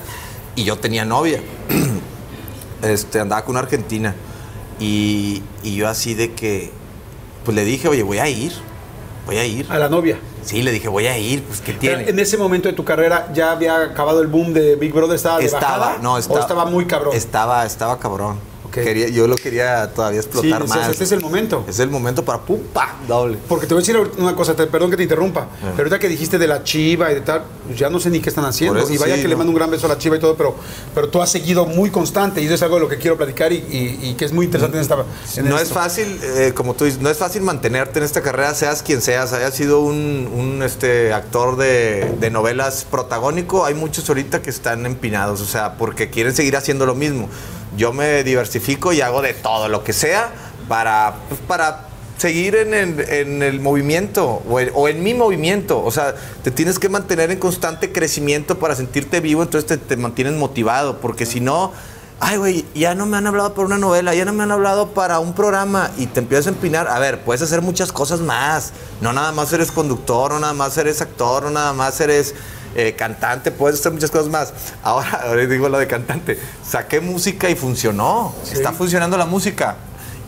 Y yo tenía novia este, andaba con una argentina. Y, y yo así de que, pues le dije, oye, voy a ir, voy a ir. A la novia. Sí, le dije, voy a ir, pues ¿qué tiene? En ese momento de tu carrera ya había acabado el boom de Big Brother, estaba de estaba, bajada, no, o estaba, estaba muy cabrón. Estaba, estaba cabrón. Quería, yo lo quería todavía sí, explotar más. este es el momento. Es el momento para pum, pa, doble. Porque te voy a decir una cosa, te- perdón que te interrumpa, pero ahorita que dijiste de la chiva y de tal, pues ya no sé ni qué están haciendo. Y vaya sí, que le mando un gran beso a la chiva y todo, pero, pero tú has seguido muy constante y eso es algo de lo que quiero platicar y, y- y que es muy interesante en esta. en No es fácil, eh, como tú dices, no es fácil mantenerte en esta carrera, seas quien seas, hayas sido un, un, este, actor de, de novelas protagónico, hay muchos ahorita que están empinados, o sea, porque quieren seguir haciendo lo mismo. Yo me diversifico y hago de todo, lo que sea, para, pues, para seguir en el, en el movimiento o en, o en mi movimiento. O sea, te tienes que mantener en constante crecimiento para sentirte vivo, entonces te, te mantienes motivado, porque si no, ay, güey, ya no me han hablado para una novela, ya no me han hablado para un programa y te empiezas a empinar. A ver, puedes hacer muchas cosas más. No nada más eres conductor, no nada más eres actor, no nada más eres eh, cantante, puedes hacer muchas cosas más. Ahora, ahora digo lo de cantante, saqué música y funcionó. Está funcionando la música.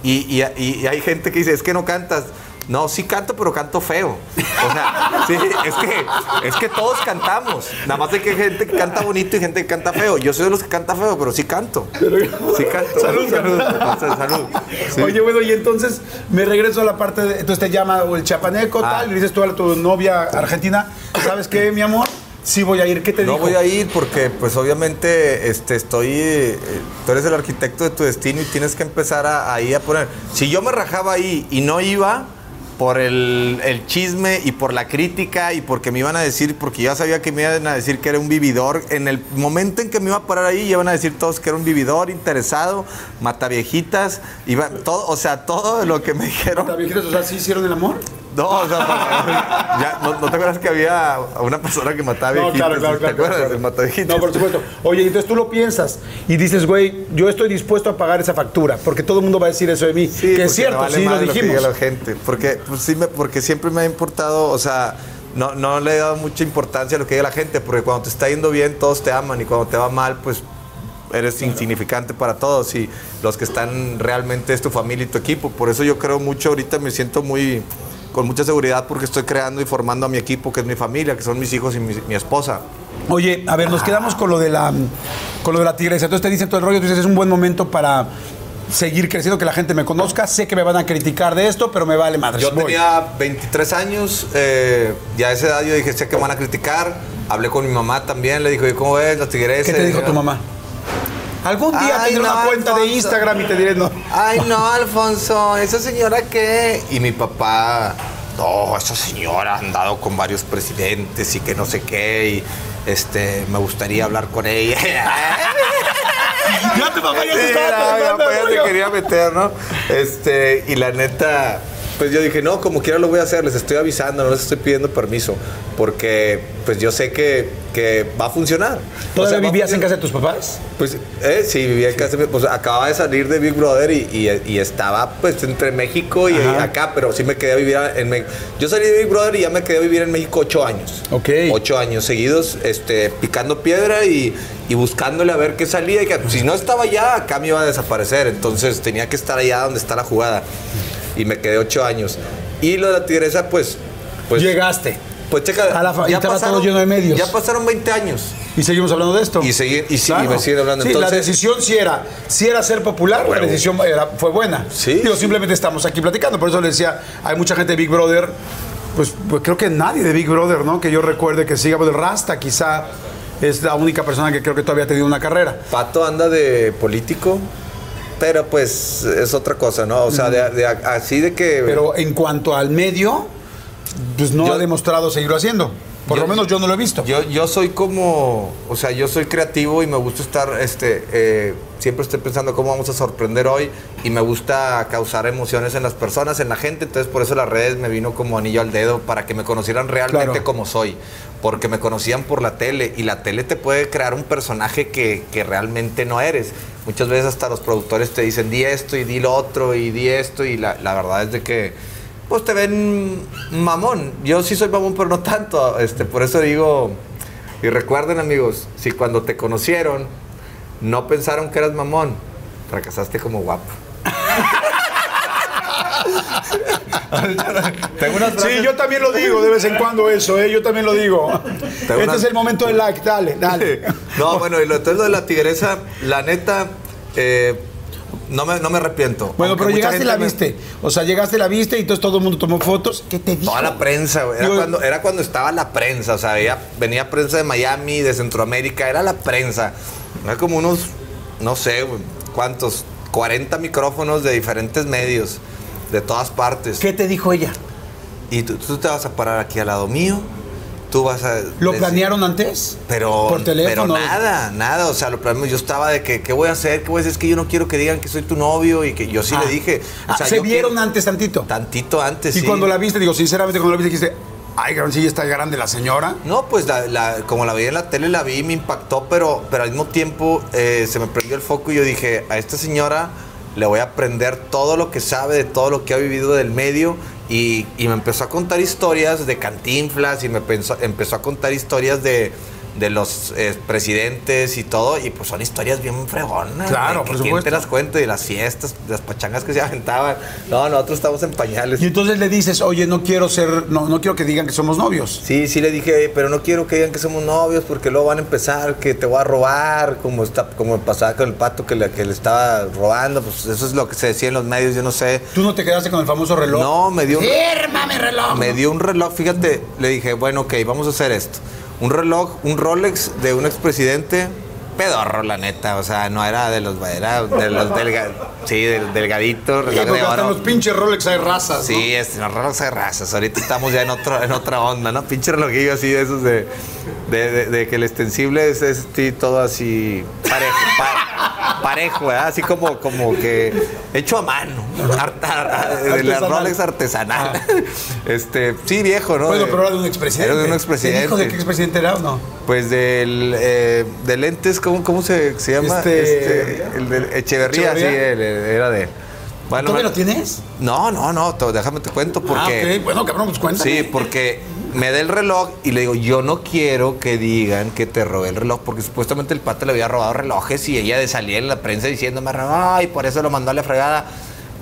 Y, y- y- y hay gente que dice, es que no cantas. No, sí canto, pero canto feo. O sea, sí, es que, es que todos cantamos. Nada más de que hay gente que canta bonito y gente que canta feo. Yo soy de los que canta feo, pero sí canto. Sí canto. Salud, salud. salud. Sí. Oye, bueno, y entonces me regreso a la parte de. Entonces te llama el chapaneco, Ah. tal, y le dices tú a tu novia argentina, ¿sabes qué, mi amor? Sí voy a ir. ¿Qué te No dijo? voy a ir porque, pues, obviamente, este, estoy. eh, tú eres el arquitecto de tu destino y tienes que empezar a, ahí a poner. Si yo me rajaba ahí y no iba por el, el chisme y por la crítica y porque me iban a decir, porque ya sabía que me iban a decir que era un vividor, en el momento en que me iba a parar ahí, iban a decir todos que era un vividor interesado, mataviejitas, iba, todo, o sea, todo lo que me dijeron. ¿Las viejitas, o sea, sí hicieron el amor? No, o sea, ya, ¿no, no te acuerdas que había una persona que mataba No, viejitas? claro, claro, ¿Te claro. acuerdas? claro. Mataviejitas. No, por supuesto. Oye, entonces tú lo piensas y dices, güey, yo estoy dispuesto a pagar esa factura, porque todo el mundo va a decir eso de mí. Sí, que es cierto, vale sí lo dijimos. diga la gente. Porque, pues, sí me- porque siempre me ha importado, o sea, no, no le he dado mucha importancia a lo que diga la gente, porque cuando te está yendo bien, todos te aman, y cuando te va mal, pues eres insignificante para todos y los que están realmente es tu familia y tu equipo. Por eso yo creo mucho, ahorita me siento muy con mucha seguridad porque estoy creando y formando a mi equipo, que es mi familia, que son mis hijos y mi, mi esposa. Oye, a ver, nos quedamos con lo de la con lo de la tigresa. Entonces te dicen todo el rollo, tú dices, es un buen momento para seguir creciendo, que la gente me conozca. Sé que me van a criticar de esto, pero me vale madre. Yo tenía 23 años, eh, ya a esa edad yo dije, sé que me van a criticar. Hablé con mi mamá también, le dijo, "Oye, ¿cómo ves la tigresa? ¿Qué te dijo tu mamá? Algún día Ay, tendré no, una cuenta de. Instagram y te diré no. Ay, no, Alfonso, ¿esa señora qué? Y mi papá, no, esa señora ha andado con varios presidentes y que no sé qué, y este, me gustaría hablar con ella. Ya tu mamá ya Sí, te estaba no, preguntando, ya, se quería meter, ¿no? Este, y la neta, pues yo dije, no, como quiera lo voy a hacer, les estoy avisando, no les estoy pidiendo permiso, porque pues yo sé que, que va a funcionar. ¿Todavía O sea, vivías en casa de tus papás? Pues eh, sí, vivía en casa, pues acababa de salir de Big Brother y, y- y estaba pues entre México y Ajá. acá, pero sí me quedé a vivir en México. Yo salí de Big Brother y ya me quedé a vivir en México ocho años. Ok. Ocho años seguidos, este, picando piedra y, y buscándole a ver qué salía. Y que, si no estaba allá, acá me iba a desaparecer. Entonces tenía que estar allá donde está la jugada. Y me quedé ocho años. Y lo de la tigresa, pues... pues Llegaste. Pues checa, A la fa- y estaba todo lleno de medios. Ya pasaron 20 años. Y seguimos hablando de esto. Y seguir- y sí, y me siguen hablando. Sí, Entonces- la decisión sí era, sí era ser popular, Bueno. la decisión era- fue buena. Sí, Digo, simplemente estamos aquí platicando. Por eso le decía, hay mucha gente de Big Brother, pues, pues creo que nadie de Big Brother, ¿no? Que yo recuerde que siga, pues, Rasta quizá es la única persona que creo que todavía ha tenido una carrera. Pato anda de político, pero pues es otra cosa, ¿no? O sea, de, de- así de que... Pero en cuanto al medio, pues no Yo- ha demostrado seguirlo haciendo. Por Yo- lo menos yo no lo he visto. Yo, yo soy como, o sea, yo soy creativo y me gusta estar, este, eh, siempre estoy pensando cómo vamos a sorprender hoy y me gusta causar emociones en las personas, en la gente, entonces por eso las redes me vino como anillo al dedo para que me conocieran realmente Claro. como soy, porque me conocían por la tele y la tele te puede crear un personaje que, que realmente no eres. Muchas veces hasta los productores te dicen di esto y di lo otro y di esto y la, la verdad es de que pues te ven mamón. Yo sí soy mamón, pero no tanto. Este, por eso digo, y recuerden amigos, si cuando te conocieron no pensaron que eras mamón, fracasaste como guapo. Tengo unas Sí, yo también lo digo de vez en cuando eso, ¿eh? Yo también lo digo. Este una- es el momento del like, dale, dale. No, bueno, y lo, entonces lo de la tigresa, la neta, eh, no, me, no me arrepiento. Bueno, Aunque pero llegaste y la me- viste. O sea, llegaste y la viste y entonces todo el mundo tomó fotos. ¿Qué te dijo? Toda la prensa, güey. Era, cuando, era cuando estaba la prensa, o sea, había- venía prensa de Miami, de Centroamérica, era la prensa. Era como unos, no sé, güey, ¿cuántos? 40 micrófonos de diferentes medios, de todas partes. ¿Qué te dijo ella? Y tú, tú te vas a parar aquí al lado mío, tú vas a... ¿Lo decir- planearon antes? Pero, Por teléfono. pero nada, nada. O sea, lo planeamos. Yo estaba de que, ¿qué voy a hacer? ¿Qué voy a hacer? Es que yo no quiero que digan que soy tu novio y que yo sí Ah. le dije. O Ah, sea, se vieron quiero- antes tantito. Tantito antes, Y sí. cuando la viste, digo, sinceramente, cuando la viste, dijiste, ay, gran, sí, está grande la señora. No, pues la- la- como la vi en la tele, la vi me impactó, pero, pero al mismo tiempo eh, se me prendió el foco y yo dije, a esta señora le voy a aprender todo lo que sabe, de todo lo que ha vivido del medio. Y, me empezó a contar historias de cantinflas y me empezó a contar historias de, de los eh, presidentes y todo. Y pues son historias bien fregonas. Claro, por que ¿Quién supuesto. te las cuento? Y las fiestas, las pachangas que se aventaban. No, nosotros estamos en pañales. Y entonces le dices, oye, no quiero ser, no, no quiero que digan que somos novios. Sí, sí le dije, pero no quiero que digan que somos novios porque luego van a empezar que te voy a robar, como está, como pasaba con el pato que le, que le estaba robando, pues eso es lo que se decía en los medios, yo no sé. ¿Tú no te quedaste con el famoso reloj? No, me dio un, ¡Fírmame reloj! me dio un reloj, fíjate, le dije, bueno, ok, vamos a hacer esto. Un reloj, un Rolex de un expresidente, pedorro, la neta, o sea, no era de los, era de los delga, sí, del delgadito, Sí, reloj de oro. los pinches Rolex hay razas, ¿no? Sí, es, los relojes de razas. Ahorita estamos ya en, otro, en otra onda, ¿no? Pinche relojillo así de esos de, de, de- de que el extensible es, es sí, todo así parejo, pa- parejo, ¿verdad? Así como, como que hecho a mano. Ar- ar- de la. Rolex artesanal. Este, sí, viejo, ¿no? Bueno, pero era de un expresidente. Era de un ¿Te expresidente. dijo de qué expresidente era o no? Pues del eh, de lentes, ¿cómo, cómo se, se llama? Este- el de Echeverría, Echeverría. sí, era de. Bueno, ¿Todavía no- lo tienes? no, no, no, déjame te cuento porque. Ah, ok. Bueno, cabrón, pues cuéntame. Sí, porque me da el reloj y le digo, yo no quiero que digan que te robé el reloj, porque supuestamente el pata le había robado relojes y ella de salir en la prensa diciendo, me robó y por eso lo mandó a la fregada.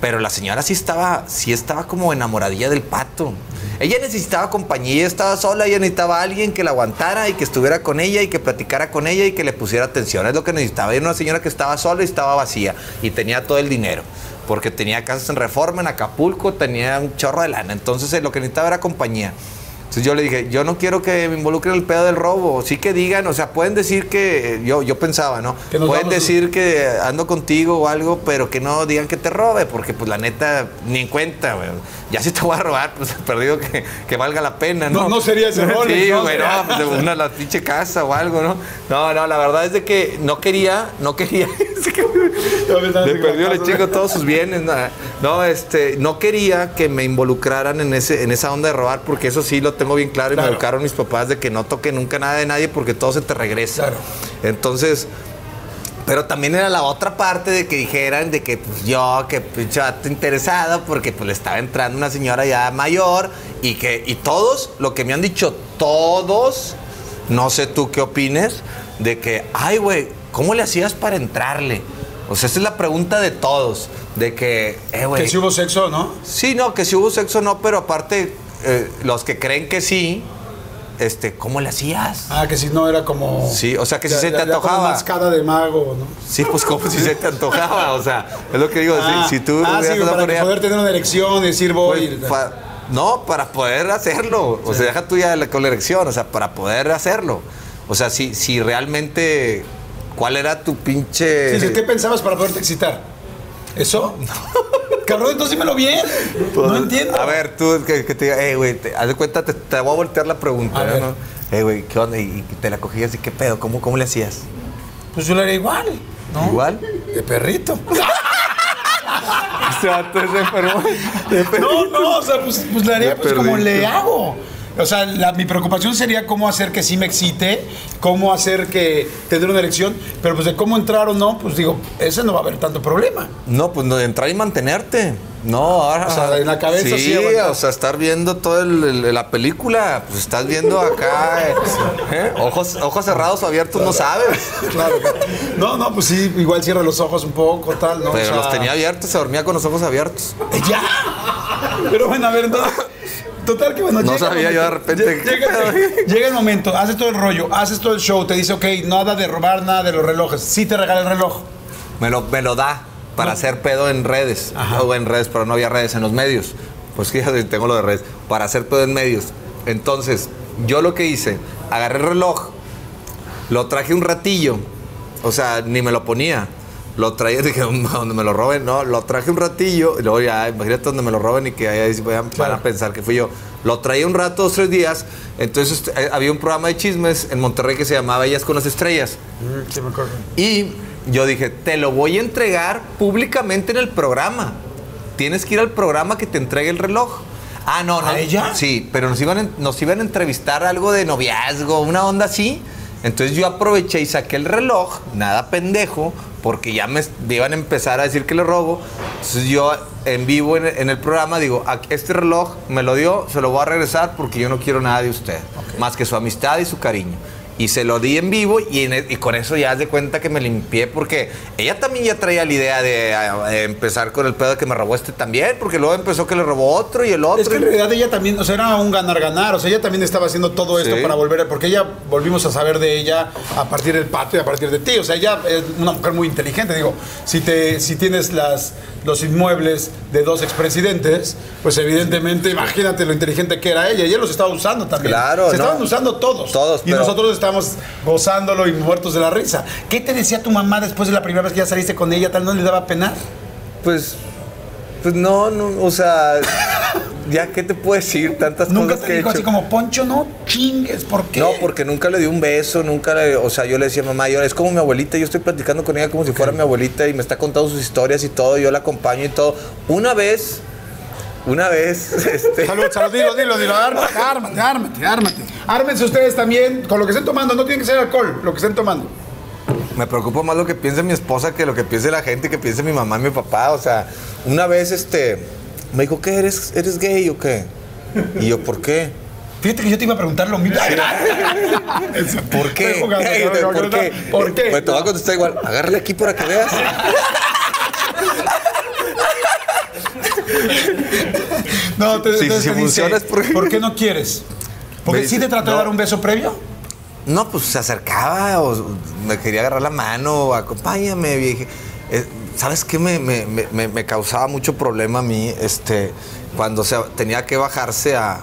Pero la señora sí estaba, sí estaba como enamoradilla del pato. Ella necesitaba compañía, estaba sola, ella necesitaba alguien que la aguantara y que estuviera con ella y que platicara con ella y que le pusiera atención. Es lo que necesitaba. Era una señora que estaba sola y estaba vacía y tenía todo el dinero. Porque tenía casas en Reforma, en Acapulco, tenía un chorro de lana. Entonces eh, lo que necesitaba era compañía. Entonces yo le dije, yo no quiero que me involucren en el pedo del robo. Sí que digan, o sea, pueden decir que, yo, yo pensaba, ¿no? Pueden decir que ando contigo o algo, pero que no digan que te robe, porque pues la neta, ni en cuenta, güey. Ya si te voy a robar, pues perdido que, que valga la pena, ¿no? No, no sería ese Rolex, Sí, ¿no? güey, no, pues una la pinche casa o algo, ¿no? No, no, la verdad es de que no quería, no quería. le perdió, le chingo todos sus bienes. nada. No, este, no quería que me involucraran en ese, en esa onda de robar, porque eso sí lo tengo bien claro y Claro. me educaron mis papás de que no toque nunca nada de nadie porque todo se te regresa. Claro. Entonces, pero también era la otra parte de que dijeran de que pues, yo, que pinche vato interesado, porque pues le estaba entrando una señora ya mayor y que, y todos, lo que me han dicho todos, no sé tú qué opines, de que, ay, güey, ¿cómo le hacías para entrarle? O sea, esa es la pregunta de todos, de que, eh, güey. Que si hubo sexo, ¿no? Sí, no, que si hubo sexo no, pero aparte, eh, los que creen que sí, este, ¿cómo le hacías? Ah, que si no era como. Sí, o sea, que si Ya- se te ya- ya antojaba. mascada de mago, ¿no? Sí, pues como si se te antojaba, o sea, es lo que digo, Ah, si, si tú ah, sí, hubieras para poder tener una erección decir pues, voy. pa- no, para poder hacerlo, o sea, deja tú ya la, con la erección, o sea, para poder hacerlo. O sea, si, si realmente, ¿cuál era tu pinche...? Sí, sí, ¿Qué pensabas para poderte excitar? ¿Eso? Cabrón, entonces dímelo bien. no entiendo. Pues, A ver, tú que, que te diga, eh, güey, haz de cuenta, te, te voy a voltear la pregunta, A ¿no? ver. Güey, ¿qué onda? Y, y te la cogías y qué pedo, ¿cómo, cómo le hacías? Pues yo lo haría igual. ¿no? ¿Igual? De perrito. Este vato es enfermo. No, no, o sea, pues, pues le haría De pues como perrito. le hago. O sea, la- mi preocupación sería cómo hacer que sí me excite, cómo hacer que tener una erección, pero pues de cómo entrar o no, pues digo, ese no va a haber tanto problema. No, pues no, entrar y mantenerte. No, ahora. O sea, en la cabeza sí o sea, estar viendo toda la película. Pues estás viendo acá. eh, ¿eh? Ojos, ojos cerrados o abiertos, no sabes. Claro. claro. No, no, pues sí, igual cierra los ojos un poco, tal, ¿no? Pero O sea, los tenía abiertos, se dormía con los ojos abiertos. Ya. Pero bueno, a ver, entonces. Total que bueno, No llega el sabía yo de repente Llega, el momento, haces todo el rollo, haces todo el show, te dice, ok, nada de robar nada de los relojes. Sí te regala el reloj. Me lo, me lo da para hacer pedo en redes. O en redes, pero no había redes en los medios. Pues que ya tengo lo de redes. Para hacer pedo en medios. Entonces, yo lo que hice, agarré el reloj, lo traje un ratillo. O sea, ni me lo ponía. Lo traía, dije, donde me lo roben, no, lo traje un ratillo, y luego ya, imagínate donde me lo roben y que ahí vayan, van a pensar que fui yo. Lo traía un rato, dos, tres días, entonces eh, había un programa de chismes en Monterrey que se llamaba Ellas con las Estrellas. Sí, me acuerdo. Y yo dije, te lo voy a entregar públicamente en el programa. Tienes que ir al programa que te entregue el reloj. Ah, no, no. ¿A ella? Sí, pero nos iban, nos iban a entrevistar algo de noviazgo, una onda así. Entonces yo aproveché y saqué el reloj, nada pendejo, porque ya me, iban a empezar a decir que le robo. Entonces yo en vivo en, en el programa digo, "A- este reloj me lo dio, se lo voy a regresar porque yo no quiero nada de usted, más que su amistad y su cariño. Y se lo di en vivo y, en e- y con eso ya de cuenta que me limpié porque ella también ya traía la idea de empezar con el pedo que me robó este también, porque luego empezó que le robó otro y el otro. Es que en realidad ella también, o sea, era un ganar-ganar, o sea, ella también estaba haciendo todo esto Sí. para volver, porque ella volvimos a saber de ella a partir del pato y a partir de ti, o sea, ella es una mujer muy inteligente, digo, si te si tienes las los inmuebles de dos expresidentes, pues evidentemente imagínate lo inteligente que era ella, ella los estaba usando también. Claro, Se no. estaban usando todos. Todos, Y pero- nosotros estábamos gozándolo y muertos de la risa. ¿Qué te decía tu mamá después de la primera vez que ya saliste con ella? ¿Tal no le daba pena? Pues, pues no, no, o sea, ya qué te puedo decir, tantas Nunca cosas te que he dijo hecho. así como, Poncho, no chingues, ¿por qué? No, porque nunca le di un beso, nunca le, o sea, yo le decía mamá, yo, es como mi abuelita, yo estoy platicando con ella como si fuera mi abuelita y me está contando sus historias y todo, yo la acompaño y todo. Una vez, una vez, este, Salud, salud, dilo, dilo, dilo. Ármate, ármate, ármate, ármate. Ármense ustedes también con lo que estén tomando. No tiene que ser alcohol, lo que estén tomando. me preocupa más lo que piense mi esposa que lo que piense la gente, que piense mi mamá y mi papá, o sea, una vez, este, me dijo, ¿qué eres, eres gay o qué? Y yo, ¿por qué? Fíjate que yo te iba a preguntar lo mismo. ¿Por qué? Jugando, Ey, no, no, ¿Por no, qué? ¿Por qué? Pues te voy a contestar igual. Agárrale aquí para que veas. No, te, entonces si te funciona dice, es porque- ¿por qué no quieres? Porque sí te trató de no. dar un beso previo. No, pues se acercaba o me quería agarrar la mano, o acompáñame, vieje. Eh, ¿Sabes qué me, me- me- me- me causaba mucho problema a mí? Este, cuando se, tenía que bajarse a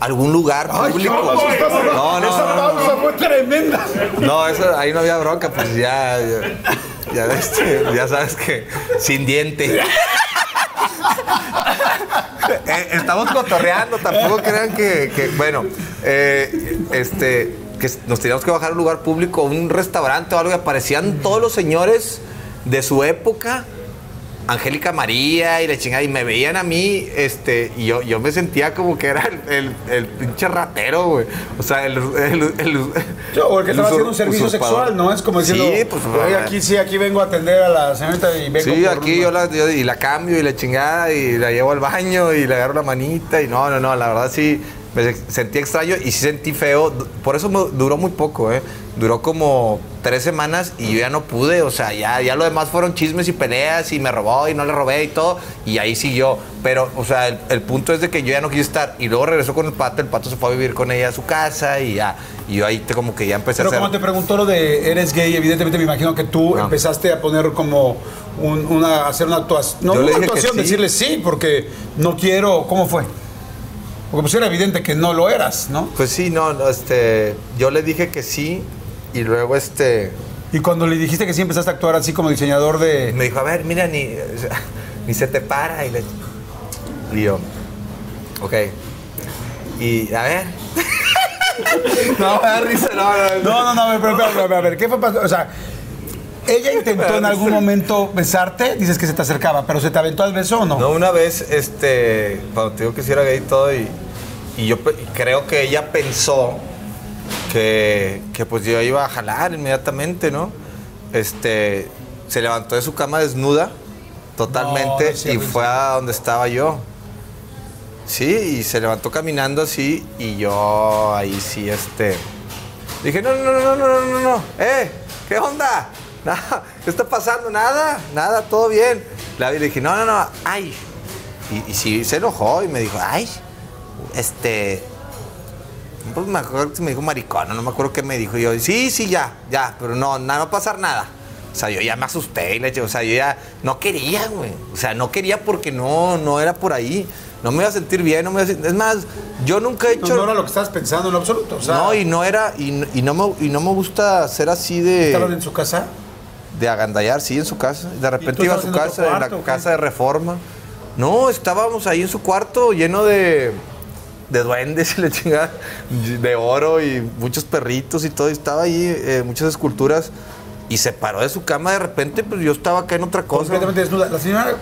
algún lugar público. no, no, Esa no, pausa fue tremenda. No, eso, ahí no había bronca, pues ya, ya, ya, este, ya sabes que sin diente. Eh, estamos cotorreando, tampoco crean que, bueno, eh, este, que nos teníamos que bajar a un lugar público, un restaurante o algo, y aparecían todos los señores de su época. Angélica María y la chingada, y me veían a mí, este, y yo, yo me sentía como que era el, el, el pinche ratero, güey. O sea, el. el, el- Yo, o el que estaba haciendo un servicio usurpador. sexual, ¿no? Es como diciendo, Sí, pues. "Oye, aquí sí, aquí vengo a atender a la señorita y vengo Sí, aquí una- yo la, yo- y la cambio y la chingada y la llevo al baño y le agarro la manita y no, no, no, la verdad sí me sentí extraño y sí sentí feo. Por eso me duró muy poco, ¿eh? Duró como tres semanas y yo ya no pude, o sea, ya, ya lo demás fueron chismes y peleas y me robó y no le robé y todo y ahí siguió. Pero, o sea, el, el punto es de que yo ya no quise estar y luego regresó con el pato, el pato se fue a vivir con ella a su casa y ya, y yo ahí te- como que ya empecé Pero a hacer... como te preguntó lo de eres gay, evidentemente me imagino que tú No. empezaste a poner como un- una, hacer una actuación, no Yo una actuación, sí. decirle sí, porque no quiero, ¿cómo fue? Porque pues era evidente que no lo eras, ¿no? Pues sí, no, no, este, yo le dije que sí y luego este... Y cuando le dijiste que sí empezaste a actuar así como diseñador de... Me dijo, a ver, mira, ni, ni se te para. Y, le, y yo, ok. Y a ver. no, me da risa, no, no, no. No, no, ver, pero, pero, pero, a ver, ¿qué fue? O sea, ella intentó en algún momento besarte, dices que se te acercaba, pero ¿se te aventó al beso o no? No, una vez, este, cuando te digo que sí era gay y todo, y, y yo creo que ella pensó que, que, pues yo iba a jalar inmediatamente, ¿no? Este, se levantó de su cama desnuda totalmente y fue a donde estaba yo. Sí, y se levantó caminando así y yo ahí sí, este... Dije, no, no, no, no, no, no, no, eh, ¿qué onda? Nada, ¿qué está pasando? Nada, nada, todo bien. La vi, le dije, no, no, no, ay. Y, y sí, se enojó y me dijo, ay, este. Pues me acuerdo que me dijo maricón, no me acuerdo qué me dijo. Y yo, sí, sí, ya, ya, pero no, no va a pasar nada. O sea, yo ya me asusté y le o sea, yo ya no quería, güey. O sea, no quería porque no, no era por ahí. No me iba a sentir bien, no me iba a sentir... Es más, yo nunca he hecho... No, no era lo que estabas pensando en lo absoluto. O sea, no, y no era, y, y no me, y no me gusta ser así de... ¿Estaban en su casa? De agandallar, sí, en su casa. De repente iba a su casa, en la casa de reforma. No, estábamos ahí en su cuarto lleno de, de duendes y la chingada, de oro y muchos perritos y todo. Y estaba ahí, eh, muchas esculturas. Y se paró de su cama de repente, pues yo estaba acá en otra cosa. Completamente desnuda. La señora,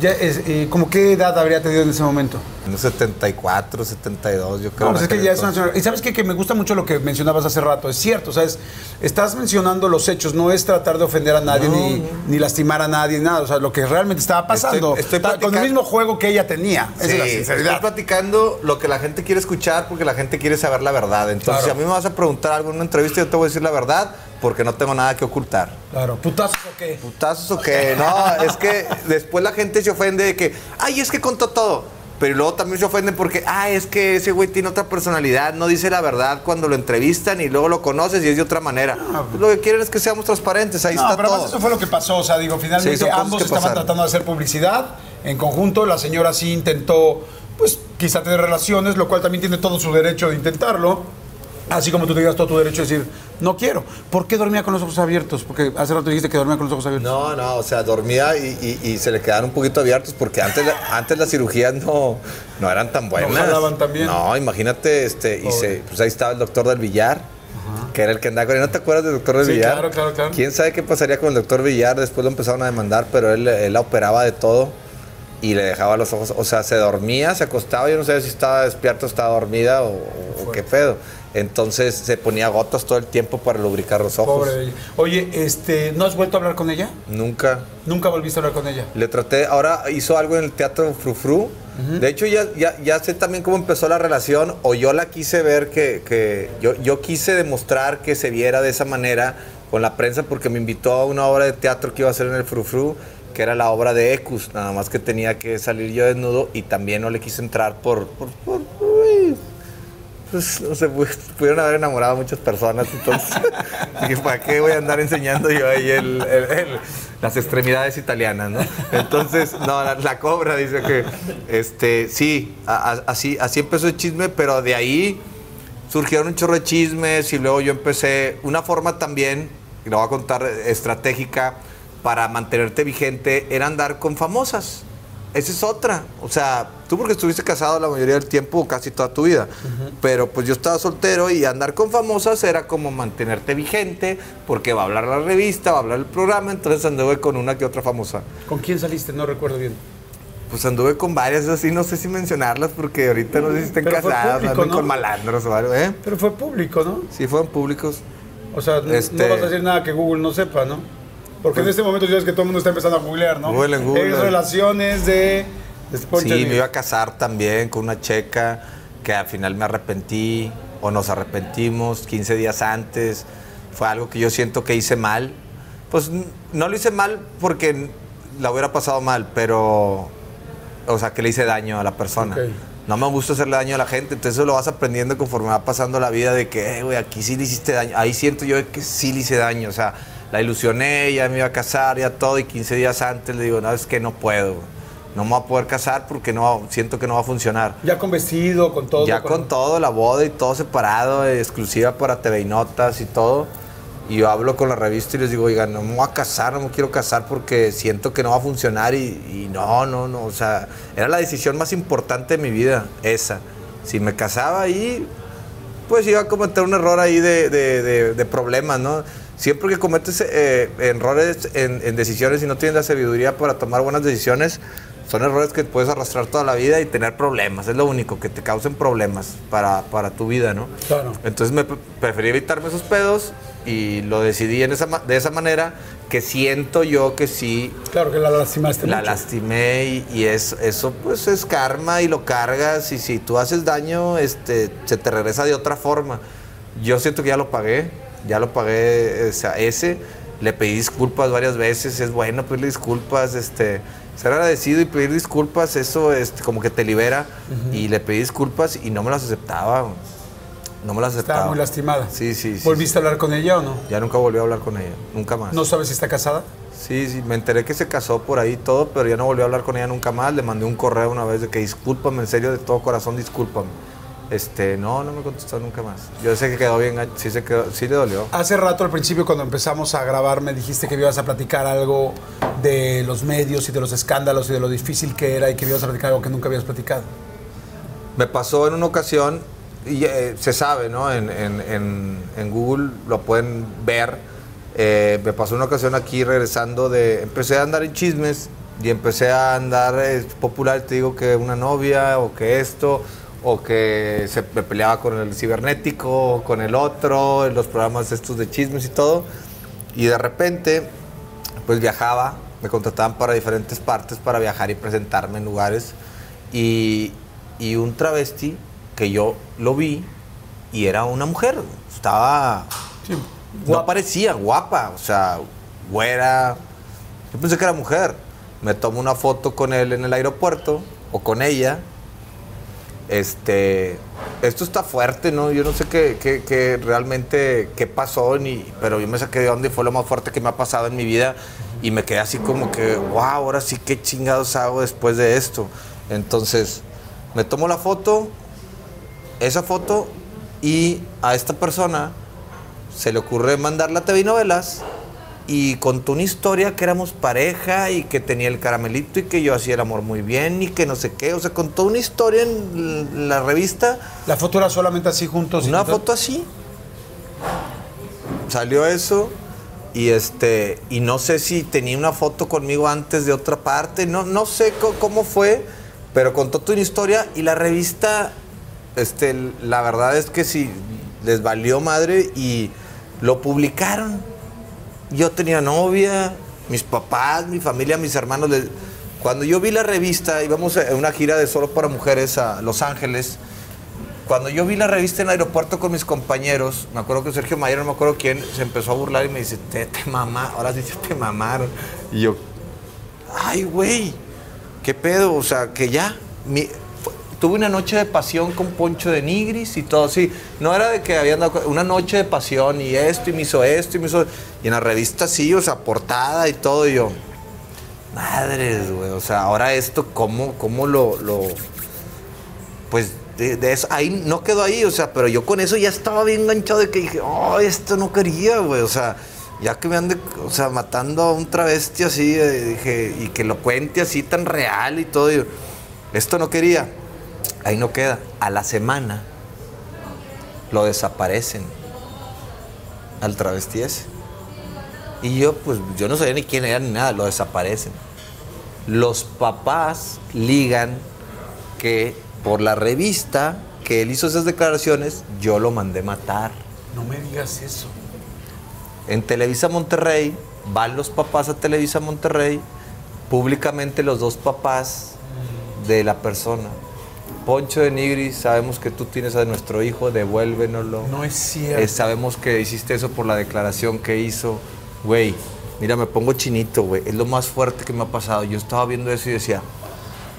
ya es, eh, ¿como qué edad habría tenido en ese momento? En los 74, 72, yo creo. No, pues es que ya es una señora. Y sabes qué? que me gusta mucho lo que mencionabas hace rato. Es cierto, ¿sabes? Estás mencionando los hechos, no es tratar de ofender a nadie No, ni, no. ni lastimar a nadie, nada. O sea, lo que realmente estaba pasando. Estoy- estoy con el mismo juego que ella tenía. Esa es la Sí, estoy platicando lo que la gente quiere escuchar porque la gente quiere saber la verdad. Entonces, Claro. si a mí me vas a preguntar algo en una entrevista, yo te voy a decir la verdad porque no tengo nada que ocultar. Claro, putazos o qué. ¿Putazos o qué? No, es que después la gente se ofende de que, ay, es que contó todo. Pero luego también se ofenden porque, ah, es que ese güey tiene otra personalidad, no dice la verdad cuando lo entrevistan y luego lo conoces y es de otra manera. Pues lo que quieren es que seamos transparentes, ahí No, está pero todo. eso fue lo que pasó. O sea, digo, finalmente ambos estaban pasaron. tratando de hacer publicidad en conjunto. La señora sí intentó, pues, quizá tener relaciones, lo cual también tiene todo su derecho de intentarlo. Así como tú tenías todo tu derecho de decir, no quiero. ¿Por qué dormía con los ojos abiertos? Porque hace rato dijiste que dormía con los ojos abiertos. No, no, o sea, dormía y, y- y se le quedaban un poquito abiertos porque antes, antes las cirugías no, no eran tan buenas. jalaban tan bien. No, imagínate, este, y se, pues ahí estaba el doctor del billar, que era el que andaba con él. ¿No te acuerdas del doctor del Sí, billar? claro, claro, claro. ¿Quién sabe qué pasaría con el doctor Villar? Después lo empezaron a demandar, pero él, él la operaba de todo y le dejaba los ojos, o sea, se dormía, se acostaba, yo no sé si estaba despierto, estaba dormida o, o qué pedo. Entonces se ponía gotas todo el tiempo para lubricar los ojos. Pobre de ella. Oye, este, ¿no has vuelto a hablar con ella? Nunca. Nunca volviste a hablar con ella. Le traté, ahora hizo algo en el teatro Frufru. De hecho, ya, ya, ya sé también cómo empezó la relación, o yo la quise ver que, que yo, yo quise demostrar que se viera de esa manera con la prensa, porque me invitó a una obra de teatro que iba a hacer en el Frufru, que era la obra de Ecus, nada más que tenía que salir yo desnudo y también no le quise entrar por. por, por- pues no pu- pudieron haber enamorado a muchas personas, entonces ¿para qué voy a andar enseñando yo ahí el- las extremidades italianas, no? Entonces, no, la, cobra dice que, este, sí, así, así empezó el chisme, pero de ahí surgieron un chorro de chismes y luego yo empecé una forma también, y lo voy a contar, estratégica para mantenerte vigente, era andar con famosas. Esa es otra. O sea, tú porque estuviste casado la mayoría del tiempo, casi toda tu vida. Pero pues yo estaba soltero y andar con famosas era como mantenerte vigente, porque va a hablar la revista, va a hablar el programa, entonces anduve con una que otra famosa. ¿Con quién saliste? No recuerdo bien. Pues anduve con varias así, no sé si mencionarlas, porque ahorita no sé si estén Pero casadas, público, ¿no? con malandros o algo, ¿eh? Pero fue público, ¿no? Sí, fueron públicos. O sea, n- Este- no vas a decir nada que Google no sepa, ¿no? Porque en este momento ya ves que todo el mundo está empezando a googlear, ¿no? Google en Google. Relaciones de... Sí, me iba a casar también con una checa que al final me arrepentí o nos arrepentimos 15 días antes. Fue algo que yo siento que hice mal. Pues no lo hice mal porque la hubiera pasado mal, pero, o sea, que le hice daño a la persona. Ok. No me gusta hacerle daño a la gente, entonces eso lo vas aprendiendo conforme va pasando la vida de que, "Eh, güey, aquí sí le hiciste daño. Ahí siento yo que sí le hice daño, o sea, la ilusioné, ya me iba a casar, ya todo, y 15 días antes le digo, no, es que no puedo, no me voy a poder casar porque no, siento que no va a funcionar. Ya con vestido, con todo. ya con todo, la boda y todo separado, exclusiva para TV y Notas y todo. Y yo hablo con la revista y les digo, oigan, no me voy a casar, no me quiero casar porque siento que no va a funcionar y, y no, no, no. O sea, era la decisión más importante de mi vida, esa. Si me casaba ahí, pues iba a cometer un error ahí de, de- de- de problemas, ¿no? Siempre que cometes eh, errores en, en decisiones y no tienes la sabiduría para tomar buenas decisiones, son errores que puedes arrastrar toda la vida y tener problemas. Es lo único, que te causen problemas para, para tu vida, ¿no? Claro. Entonces me pre- preferí evitarme esos pedos y lo decidí en esa, de esa manera que siento yo que sí Claro que la lastimaste la mucho. lastimé y, y es, eso pues es karma y lo cargas y si tú haces daño, este, se te regresa de otra forma. Yo siento que ya lo pagué, ya lo pagué o sea, ese, le pedí disculpas varias veces, es bueno pedirle disculpas, este, ser agradecido y pedir disculpas, eso es como que te libera. Y le pedí disculpas y no me las aceptaba. No me las aceptaba. Estaba muy lastimada. Sí, sí, sí. ¿Volviste a hablar con ella o no? Ya nunca volví a hablar con ella, nunca más. ¿No sabes si está casada? Sí, sí, me enteré que se casó por ahí todo, pero ya no volví a hablar con ella nunca más. Le mandé un correo una vez de que discúlpame, en serio, de todo corazón, discúlpame. Este, no, no me contestó nunca más. Yo sé que quedó bien, sí, se quedó, sí le dolió. Hace rato al principio cuando empezamos a grabar me dijiste que ibas a platicar algo de los medios y de los escándalos y de lo difícil que era y que ibas a platicar algo que nunca habías platicado. Me pasó en una ocasión, y eh, se sabe, ¿no? En, en- en- en Google lo pueden ver. Eh, me pasó una ocasión aquí regresando de... Empecé a andar en chismes y empecé a andar eh, popular, te digo que una novia o que esto, o que se me peleaba con el cibernético, con el otro, en los programas estos de chismes y todo. Y de repente, pues viajaba, me contrataban para diferentes partes para viajar y presentarme en lugares. Y, y un travesti que yo lo vi y era una mujer, estaba... No parecía guapa, o sea, güera. Yo pensé que era mujer. Me tomo una foto con él en el aeropuerto o con ella. Este, esto está fuerte, ¿no? Yo no sé qué, qué- qué realmente qué pasó, ni, pero yo me saqué de onda y fue lo más fuerte que me ha pasado en mi vida y me quedé así como que, wow, ahora sí qué chingados hago después de esto. Entonces, me tomo la foto, esa foto y a esta persona se le ocurre mandarla a TV novelas y contó una historia que éramos pareja y que tenía el caramelito y que yo hacía el amor muy bien y que no sé qué. O sea, contó una historia en la revista, La foto era solamente así juntos. una foto así. Salió eso y este y no sé si tenía una foto conmigo antes de otra parte, no, no sé cómo fue, pero contó toda una historia y la revista, este, la verdad es que sí, les valió madre y lo publicaron. Yo tenía novia, mis papás, mi familia, mis hermanos. Cuando yo vi la revista, íbamos a una gira de solo para mujeres a Los Ángeles. Cuando yo vi la revista en el aeropuerto con mis compañeros, me acuerdo que Sergio Mayer, no me acuerdo quién, se empezó a burlar y me dice, te, te mamá, ahora sí te mamaron. Y yo, ay, güey, ¿qué pedo? O sea, que ya, mi- tuve una noche de pasión con Poncho de Nigris y todo así. No era de que habían dado una noche de pasión y esto y me hizo esto y me hizo... Y en la revista sí, o sea, portada y todo, y yo, madres, güey, o sea, ahora esto, ¿cómo, cómo lo, lo pues ahí no quedó ahí, o sea, pero yo con eso ya estaba bien enganchado de que dije, oh, esto no quería, güey, o sea, ya que me ande, o sea, matando a un travesti así, eh, dije, y que lo cuente así tan real y todo, yo, esto no quería, ahí no queda. A la semana lo desaparecen al travesti ese. Y yo, pues, yo no sabía ni quién era ni nada, lo desaparecen. Los papás ligan que por la revista que él hizo esas declaraciones, yo lo mandé matar. No me digas eso. En Televisa Monterrey, van los papás a Televisa Monterrey, públicamente los dos papás de la persona. Poncho de Nigris, sabemos que tú tienes a nuestro hijo, devuélvenoslo. No es cierto. Eh, sabemos que hiciste eso por la declaración que hizo. Güey, mira, me pongo chinito, güey. Es lo más fuerte que me ha pasado. Yo estaba viendo eso y decía,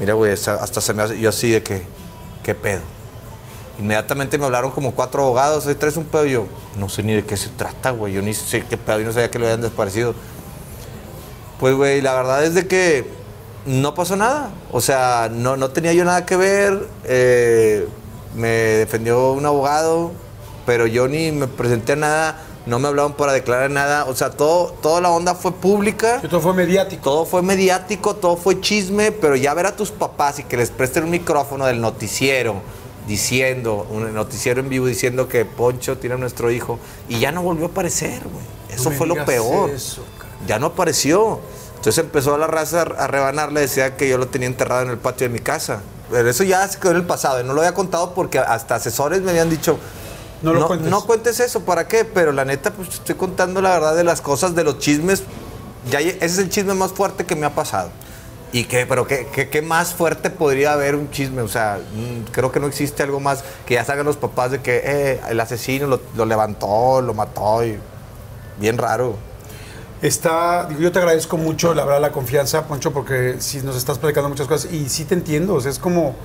mira, güey, hasta se me hace, yo así de que, ¿qué pedo? Inmediatamente me hablaron como cuatro abogados, ¿hoy traes un pedo? Y yo, no sé ni de qué se trata, güey. Yo ni sé qué pedo, yo no sabía que lo habían desaparecido. Pues, güey, la verdad es de que no pasó nada. O sea, no, no tenía yo nada que ver. eh, me defendió un abogado, pero yo ni me presenté a nada. No me hablaron para declarar nada. O sea, todo, toda la onda fue pública. Esto fue mediático. Todo fue mediático, todo fue chisme, pero ya ver a tus papás y que les presten un micrófono del noticiero diciendo, un noticiero en vivo diciendo que Poncho tiene a nuestro hijo y ya no volvió a aparecer, güey. Eso No fue lo peor. eso, ya no apareció. Entonces empezó la raza a rebanarle, decía que yo lo tenía enterrado en el patio de mi casa. Pero eso ya se quedó en el pasado. y No lo había contado porque hasta asesores me habían dicho, No lo cuentes". no cuentes eso, ¿para qué? Pero la neta, pues estoy contando la verdad de las cosas, de los chismes. Ya, ese es el chisme más fuerte que me ha pasado. ¿Y qué? ¿Pero qué, qué, qué más fuerte podría haber un chisme? O sea, mm, creo que no existe algo más que ya salgan los papás de que eh, el asesino lo, lo levantó, lo mató y... Bien raro. Está, digo, yo te agradezco mucho, la verdad, la confianza, Poncho, porque si nos estás platicando muchas cosas y sí te entiendo, o sea, es como,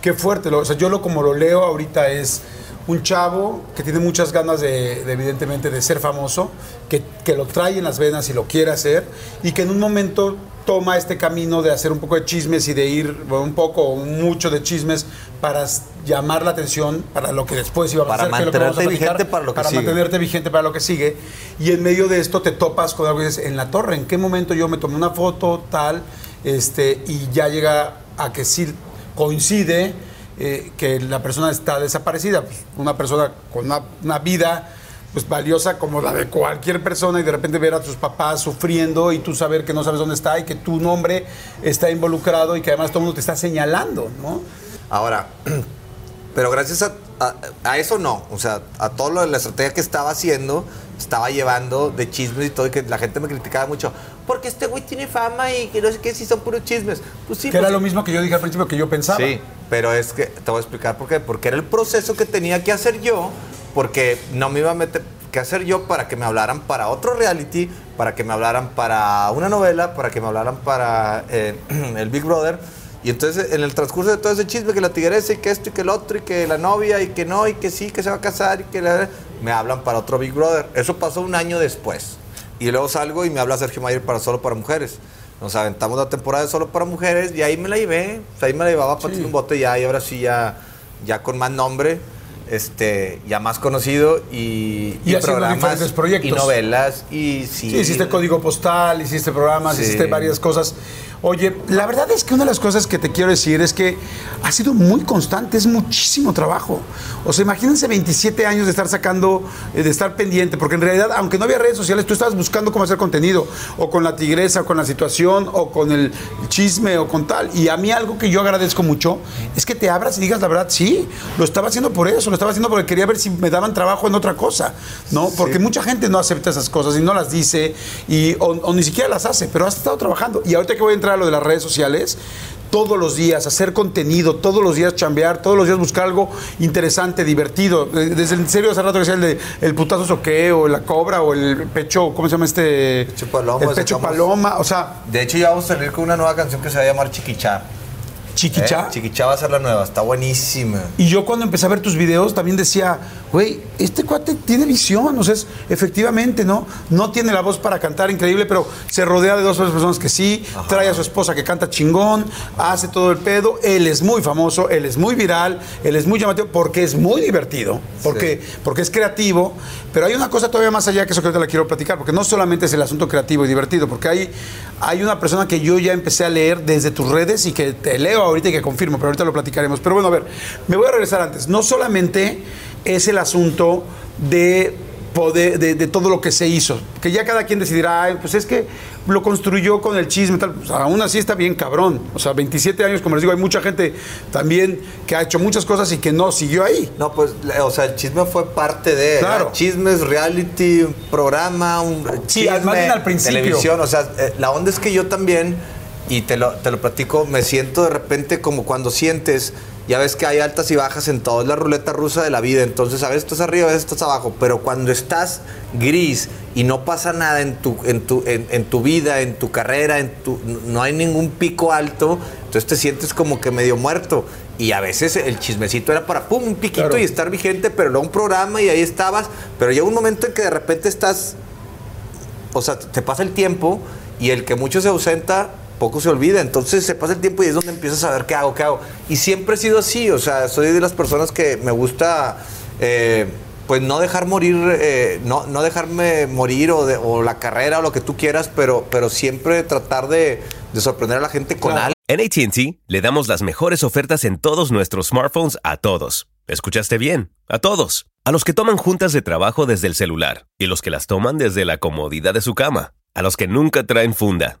qué fuerte, lo- o sea, yo lo como lo leo ahorita es un chavo que tiene muchas ganas de, de, evidentemente, de ser famoso, que, que lo trae en las venas y lo quiere hacer, y que en un momento toma este camino de hacer un poco de chismes y de ir un poco o mucho de chismes para llamar la atención para lo que después iba a Para pasar, que es lo que vamos a mantenerte platicar, vigente para lo que para sigue. mantenerte vigente para lo que sigue. Y en medio de esto te topas con algo y dices, en la torre, ¿en qué momento yo me tomé una foto, tal, este, y ya llega a que sí coincide eh, que la persona está desaparecida? Pues, una persona con una, una vida pues valiosa como la de cualquier persona y de repente ver a tus papás sufriendo y tú saber que no sabes dónde está y que tu nombre está involucrado y que además todo el mundo te está señalando, ¿no? Ahora, pero gracias a, a- a eso no, o sea, a todo lo de la estrategia que estaba haciendo, estaba llevando de chismes y todo, y que la gente me criticaba mucho, porque este güey tiene fama y que no sé qué, si son puros chismes. Pues sí, que era pues- lo mismo que yo dije al principio que yo pensaba. Sí, pero es que te voy a explicar por qué. Porque era el proceso que tenía que hacer yo, porque no me iba a meter que hacer yo para que me hablaran para otro reality, para que me hablaran para una novela, para que me hablaran para eh, el Big Brother. Y entonces en el transcurso de todo ese chisme, que la tigresa y que esto y que el otro y que la novia y que no y que sí, que se va a casar y que la- me hablan para otro Big Brother. Eso pasó un año después. Y luego salgo y me habla Sergio Mayer para Solo para Mujeres. Nos aventamos la temporada de Solo para Mujeres y ahí me la llevé. O sea, ahí me la llevaba para un bote ya y ahora sí ya, ya con más nombre, este, ya más conocido y, Y haciendo diferentes proyectos. y novelas y sí. Sí, hiciste código postal, hiciste programas, Sí. hiciste varias cosas. Oye, la verdad es que una de las cosas que te quiero decir es que ha sido muy constante, es muchísimo trabajo. O sea, imagínense 27 años de estar sacando, eh, de estar pendiente, porque en realidad, aunque no había redes sociales, tú estabas buscando cómo hacer contenido, o con la tigresa, o con la situación, o con el chisme, o con tal. Y a mí algo que yo agradezco mucho es que te abras y digas la verdad, sí, lo estaba haciendo por eso, estaba haciendo porque quería ver si me daban trabajo en otra cosa, ¿no? Porque mucha gente no acepta esas cosas y no las dice, y, o, o ni siquiera las hace, pero has estado trabajando. Y ahorita que voy a entrar a lo de las redes sociales, todos los días hacer contenido, todos los días chambear, todos los días buscar algo interesante, divertido. Desde en serio hace rato que decía el de el putazo soque o la cobra o el pecho, ¿cómo se llama este? Pecho paloma, El pecho paloma, o sea, De hecho, ya vamos a salir con una nueva canción que se va a llamar Chiquichá. Chiquichá. ¿eh? Chiquichá va a ser la nueva, está buenísima. Y yo cuando empecé a ver tus videos también decía, güey, este cuate tiene visión, o sea, es- efectivamente, ¿no? No tiene la voz para cantar increíble, pero se rodea de dos o tres personas que sí, trae a su esposa que canta chingón, hace todo el pedo, él es muy famoso, él es muy viral, él es muy llamativo, porque es muy divertido, porque, porque es creativo, pero hay una cosa todavía más allá que eso que ahorita la quiero platicar, porque no solamente es el asunto creativo y divertido, porque hay, hay una persona que yo ya empecé a leer desde tus redes y que te leo ahorita y que confirmo, pero ahorita lo platicaremos. Pero bueno, a ver, me voy a regresar antes. No solamente es el asunto de poder, de, de todo lo que se hizo, que ya cada quien decidirá, "Ay, pues es que lo construyó con el chisme, tal. Pues aún así está bien cabrón. O sea, 27 años, como les digo, hay mucha gente también que ha hecho muchas cosas y que no siguió ahí. No, pues, o sea, el chisme fue parte de. Claro. Chismes, reality, un programa, un Sí, chisme, bien al principio. televisión. O sea, eh, la onda es que yo también, y te lo, te lo platico, me siento de repente como cuando sientes. Ya ves que hay altas y bajas en todo, es la ruleta rusa de la vida. Entonces, a veces estás arriba, a veces estás abajo. Pero cuando estás gris y no pasa nada en tu, en tu, en, en tu vida, en tu carrera, en tu, no hay ningún pico alto, entonces te sientes como que medio muerto. Y a veces el chismecito era para pum, un piquito Claro. y estar vigente, pero luego un programa y ahí estabas. Pero llega un momento en que de repente estás, o sea, te pasa el tiempo y el que mucho se ausenta, poco se olvida. Entonces se pasa el tiempo y es donde empiezas a ver qué hago, qué hago. Y siempre he sido así, o sea, soy de las personas que me gusta, eh, pues no dejar morir, eh, no, no dejarme morir o, de- o la carrera o lo que tú quieras, pero, pero siempre tratar de, de sorprender a la gente con Claro. algo. En ATT le damos las mejores ofertas en todos nuestros smartphones a todos. ¿Escuchaste bien? A todos. A los que toman juntas de trabajo desde el celular y los que las toman desde la comodidad de su cama. A los que nunca traen funda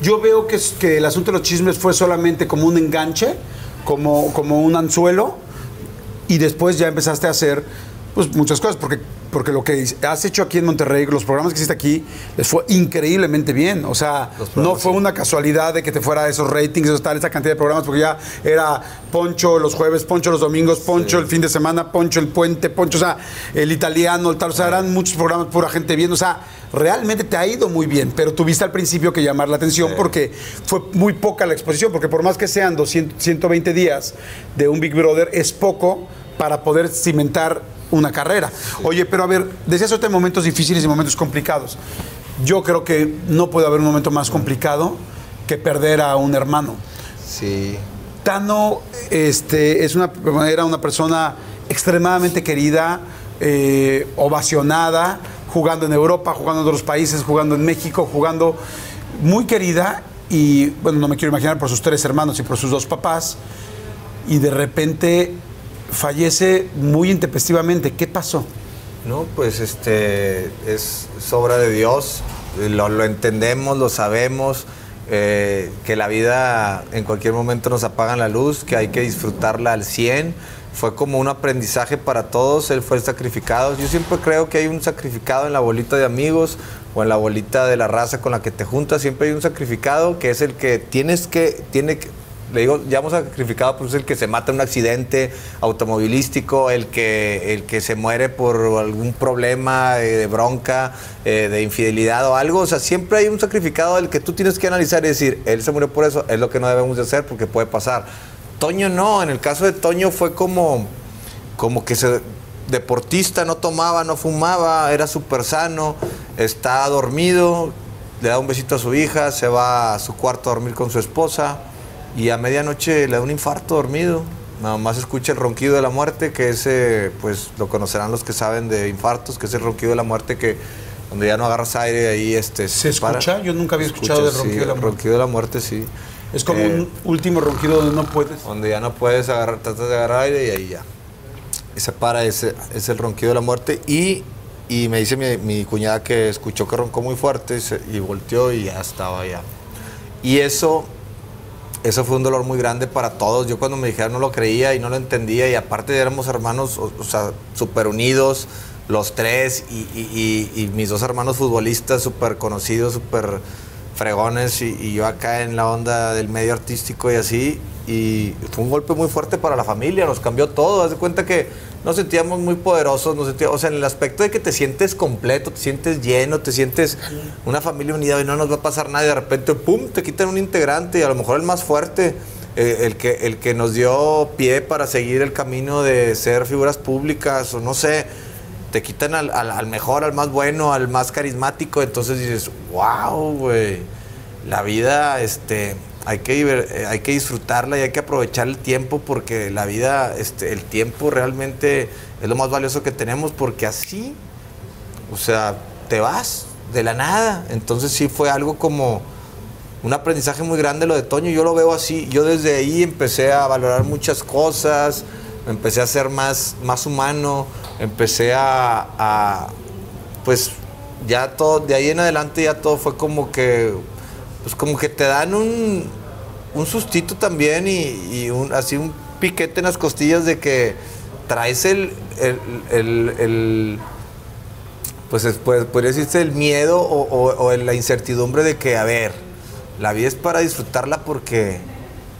Yo veo que, el asunto de los chismes fue solamente como un enganche, como un anzuelo, y después ya empezaste a hacer pues, muchas cosas, porque, porque lo que has hecho aquí en Monterrey, los programas que hiciste aquí, les fue increíblemente bien. O sea, no fue una casualidad de que te fuera esos ratings, esos tal, esa cantidad de programas, porque ya era Poncho los jueves, Poncho los domingos, Poncho el fin de semana, Poncho el puente, Poncho, o sea, el italiano, el tal, o sea, eran muchos programas, pura gente viendo, o sea, realmente te ha ido muy bien, pero tuviste al principio que llamar la atención porque fue muy poca la exposición, porque por más que sean 200, 120 días de un Big Brother, es poco para poder cimentar una carrera. Oye, pero a ver, decías ahorita momentos difíciles y momentos complicados. Yo creo que no puede haber un momento más complicado que perder a un hermano. Sí. Tano este, es una, era una persona extremadamente querida, eh, ovacionada, jugando en Europa, jugando en otros países, jugando en México, jugando muy querida y, bueno, no me quiero imaginar por sus tres hermanos y por sus dos papás, y de repente fallece muy intempestivamente. ¿Qué pasó? No, pues este es obra de Dios, lo, entendemos, lo sabemos, eh, que la vida en cualquier momento nos apagan la luz, que hay que disfrutarla al 100. Fue como un aprendizaje para todos, él fue el sacrificado. Yo siempre creo que hay un sacrificado en la bolita de amigos o en la bolita de la raza con la que te juntas, siempre hay un sacrificado que es el que tienes que, tiene que, le digo, llamo sacrificado, pues es el que se mata en un accidente automovilístico, el que, el que se muere por algún problema eh, de bronca, eh, de infidelidad o algo. O sea, siempre hay un sacrificado del que tú tienes que analizar y decir, él se murió por eso, es lo que no debemos de hacer porque puede pasar. Toño no, en el caso de Toño fue como, como que se deportista, no tomaba, no fumaba, era súper sano, está dormido, le da un besito a su hija, se va a su cuarto a dormir con su esposa y a medianoche le da un infarto dormido. Nada más escucha el ronquido de la muerte, que ese, pues lo conocerán los que saben de infartos, que es el ronquido de la muerte que cuando ya no agarras aire ahí este ¿Se para. escucha? Yo nunca había Se escuchado escucha, del ronquido sí, de la el muerte. ronquido de la muerte, sí. Es como Eh, un último ronquido donde no puedes. donde ya no puedes agarrar, tratas de agarrar aire y ahí ya. Y se para, ese es el ronquido de la muerte. Y, y me dice mi, mi cuñada que escuchó que roncó muy fuerte y, se- y volteó y ya estaba ya. Y eso, eso fue un dolor muy grande para todos. Yo cuando me dijeron no lo creía y no lo entendía. Y aparte éramos hermanos, o, sea, súper unidos, los tres. Y- y mis dos hermanos futbolistas súper conocidos, súper fregones. Y, yo acá en la onda del medio artístico y así. Y fue un golpe muy fuerte para la familia, nos cambió todo. Haz de cuenta que nos sentíamos muy poderosos, nos sentíamos, o sea, en el aspecto de que te sientes completo, te sientes lleno, te sientes una familia unida y no nos va a pasar nada. Y de repente, pum, te quitan un integrante y a lo mejor el más fuerte, eh, el, que, el que nos dio pie para seguir el camino de ser figuras públicas o no sé. Te quitan al, mejor, al más bueno, al más carismático. Entonces dices, wow, güey la vida este hay que eh, hay que disfrutarla y hay que aprovechar el tiempo porque la vida este el tiempo realmente es lo más valioso que tenemos porque así o sea te vas de la nada entonces sí fue algo como un aprendizaje muy grande lo de Toño yo lo veo así yo desde ahí empecé a valorar muchas cosas empecé a ser más más humano empecé a, pues ya todo, de ahí en adelante ya todo fue como que, pues como que te dan un, un sustito también y, y así un piquete en las costillas de que traes el, el, el- pues, es- pues, podría decirse el miedo o, la incertidumbre de que, a ver, la vida es para disfrutarla porque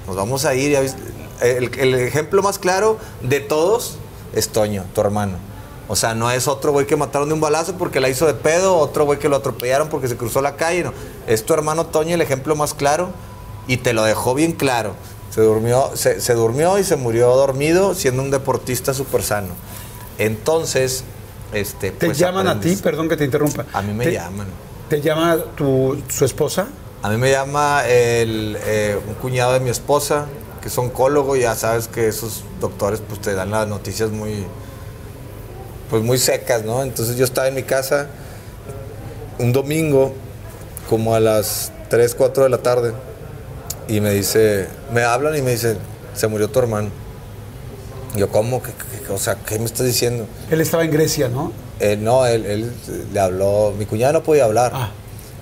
nos vamos a ir. ya vis- El, el ejemplo más claro de todos es Toño, tu hermano. O sea, no es otro güey que mataron de un balazo porque la hizo de pedo, otro güey que lo atropellaron porque se cruzó la calle, no. Es tu hermano Toño el ejemplo más claro y te lo dejó bien claro. Se durmió, se, se durmió y se murió dormido siendo un deportista súper sano. Entonces, este, ¿Te pues, llaman a ti? Perdón que te interrumpa. A mí me ¿Te- llaman. ¿Te llama tu, su esposa? A mí me llama el, eh, un cuñado de mi esposa, que es oncólogo, ya sabes que esos doctores pues te dan las noticias muy, pues muy secas, ¿no? Entonces yo estaba en mi casa un domingo, como a las 3, 4 de la tarde, y me dice, me hablan y me dicen, se murió tu hermano. Yo, ¿cómo? ¿Qué, o sea, ¿qué me estás diciendo? Él estaba en Grecia, ¿no? Eh, no, él, él le habló, mi cuñada no podía hablar. Ah.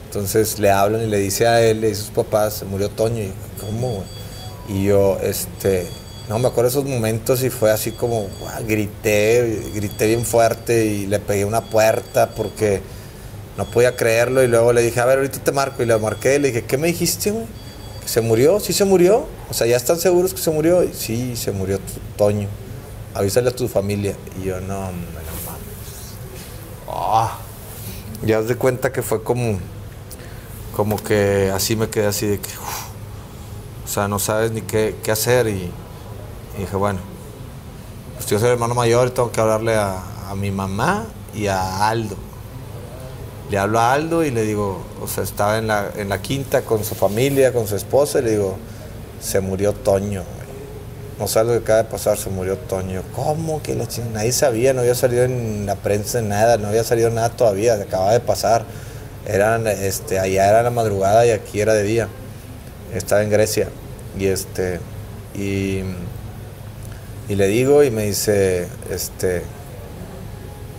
Entonces le hablan y le dice a él y a sus papás, se murió Toño. Y ¿cómo, güey? Y yo, este, no, me acuerdo esos momentos y fue así como, grité, grité bien fuerte y le pegué una puerta porque no podía creerlo. Y luego le dije, a ver, ahorita te marco. Y le marqué y le dije, ¿qué me dijiste, güey? ¿Que se murió? ¿Sí se murió? O sea, ¿ya están seguros que se murió? Sí, se murió Toño. Avísale a tu familia. Y yo, no, hombre, no mames. Ah. Ya haz de cuenta que fue como, como que así me quedé así de que, uf, o sea, no sabes ni qué, qué hacer y, dije, bueno, pues yo el hermano mayor tengo que hablarle a, a mi mamá y a Aldo. Le hablo a Aldo y le digo, o sea, estaba en la, en la quinta con su familia, con su esposa, y le digo, se murió Toño. No sabes lo que acaba de pasar, se murió Toño. ¿Cómo que la chingada? Nadie sabía, no había salido en la prensa nada, no había salido nada todavía, acababa de pasar. Eran, este, allá era la madrugada y aquí era de día. Estaba en Grecia. Y este, y, le digo y me dice, este,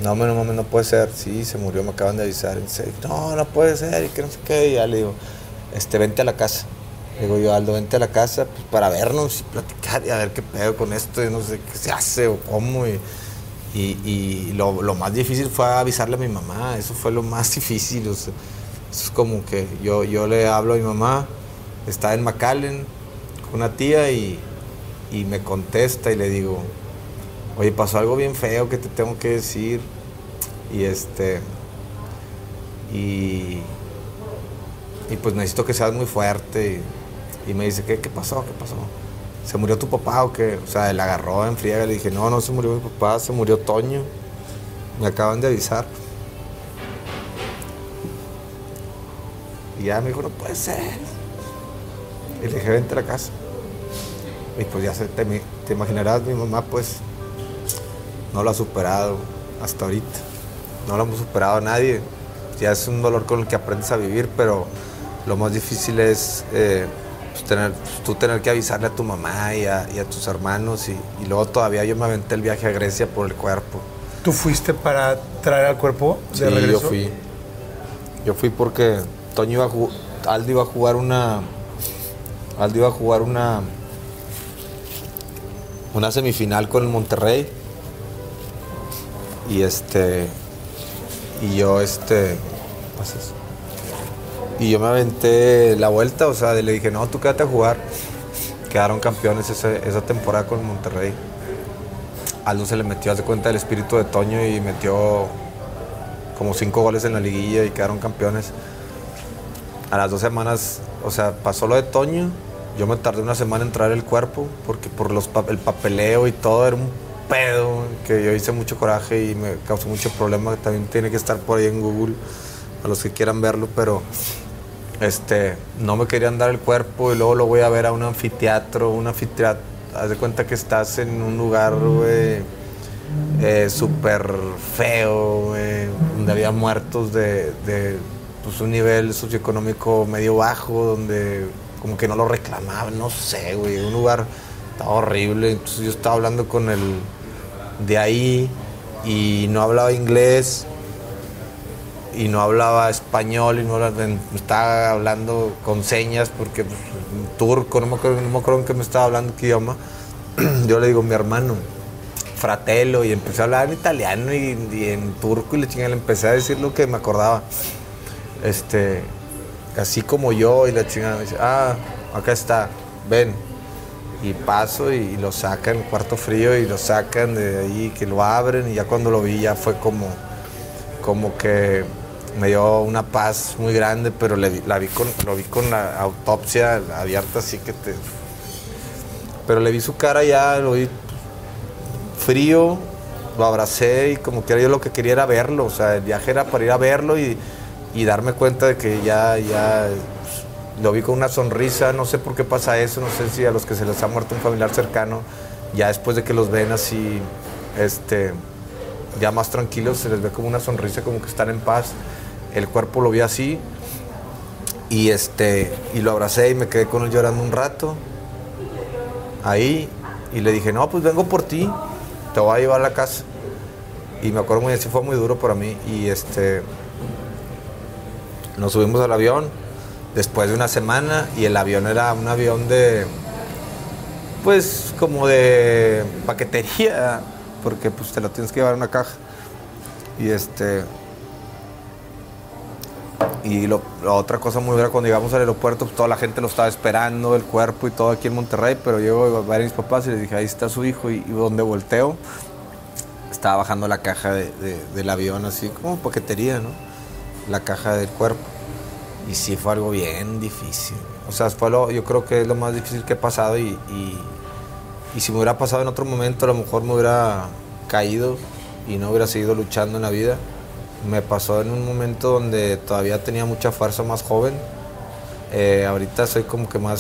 no, no mames, no puede ser. Sí, se murió, me acaban de avisar. No, no puede ser, y que no sé qué. Y ya le digo, este, vente a la casa. Le digo yo, Aldo, vente a la casa pues, para vernos y platicar y a ver qué pedo con esto, y no sé qué se hace o cómo. Y, y, lo, lo más difícil fue avisarle a mi mamá, eso fue lo más difícil. eso es como que yo, yo le hablo a mi mamá, está en McAllen con una tía y, y me contesta y le digo, oye, pasó algo bien feo que te tengo que decir. Y este. Y. Y pues necesito que seas muy fuerte. Y, y me dice, ¿qué, ¿qué pasó? ¿Qué pasó? ¿Se murió tu papá o qué? O sea, él agarró en friega. Le dije, no, no se murió mi papá, se murió Toño. Me acaban de avisar. Y ya me dijo, no puede ser. Y le dije, vente a la casa. Y pues ya se, te, te imaginarás, mi mamá pues no lo ha superado hasta ahorita. No lo hemos superado a nadie. Ya es un dolor con el que aprendes a vivir, pero lo más difícil es eh, pues, tener, pues, tú tener que avisarle a tu mamá y a, y a tus hermanos. Y, y luego todavía yo me aventé el viaje a Grecia por el cuerpo. ¿Tú fuiste para traer al cuerpo de Sí, regreso? yo fui. Yo fui porque Toño iba a Aldo iba a jugar una. Aldo iba a jugar una. Una semifinal con el Monterrey. Y este. Y yo este. haces? Y yo me aventé la vuelta, o sea, le dije, no, tú quédate a jugar. Quedaron campeones ese- esa temporada con el Monterrey. Aldo se le metió, hace cuenta, el espíritu de Toño y metió como cinco goles en la liguilla y quedaron campeones. A las dos semanas, o sea, pasó lo de Toño. Yo me tardé una semana en traer el cuerpo porque por los el papeleo y todo era un pedo que yo hice mucho coraje y me causó mucho problema. También tiene que estar por ahí en Google a los que quieran verlo, pero este, no me querían dar el cuerpo y luego lo voy a ver a un anfiteatro, un anfiteatro, haz de cuenta que estás en un lugar, eh, súper feo, donde había muertos de, de, pues, un nivel socioeconómico medio bajo, donde como que no lo reclamaban, no sé, güey, un lugar estaba horrible, entonces yo estaba hablando con el de ahí y no hablaba inglés y no hablaba español y no hablaba- estaba hablando con señas porque pues, turco, no me acuerdo, no me acuerdo en qué me estaba hablando, qué idioma. Yo le digo, mi hermano, fratello, y empecé a hablar en italiano y, y en turco y le chingada, le empecé a decir lo que me acordaba. Este, así como yo y la chingada me dice, ah, acá está, ven. Y paso y, lo sacan, cuarto frío, y lo sacan de ahí, que lo abren y ya cuando lo vi ya fue como, como que me dio una paz muy grande, pero le la vi con, lo vi con la autopsia abierta, así que te... Pero le vi su cara ya, lo vi frío, lo abracé y como que yo lo que quería era verlo, o sea, el viaje era para ir a verlo y, y darme cuenta de que ya, ya pues, lo vi con una sonrisa, no sé por qué pasa eso, no sé si a los que se les ha muerto un familiar cercano, ya después de que los ven así, este, ya más tranquilos, se les ve como una sonrisa, como que están en paz, el cuerpo lo vi así y este, y lo abracé y me quedé con él llorando un rato, ahí, y le dije, no, pues vengo por ti, te voy a llevar a la casa. Y me acuerdo muy bien, sí fue muy duro para mí. Y este. Nos subimos al avión después de una semana y el avión era un avión de, pues como de paquetería, porque pues te lo tienes que llevar en una caja. Y este, y la otra cosa muy buena, cuando llegamos al aeropuerto, pues toda la gente lo estaba esperando, el cuerpo y todo aquí en Monterrey, pero llego a ver a mis papás y les dije, ahí está su hijo, y, y donde volteo, estaba bajando la caja de- de- del avión, así como paquetería, ¿no? La caja del cuerpo. Y sí fue algo bien difícil. O sea, fue lo, yo creo que es lo más difícil que he pasado y, y, y si me hubiera pasado en otro momento, a lo mejor me hubiera caído y no hubiera seguido luchando en la vida. Me pasó en un momento donde todavía tenía mucha fuerza más joven. Eh, ahorita soy como que más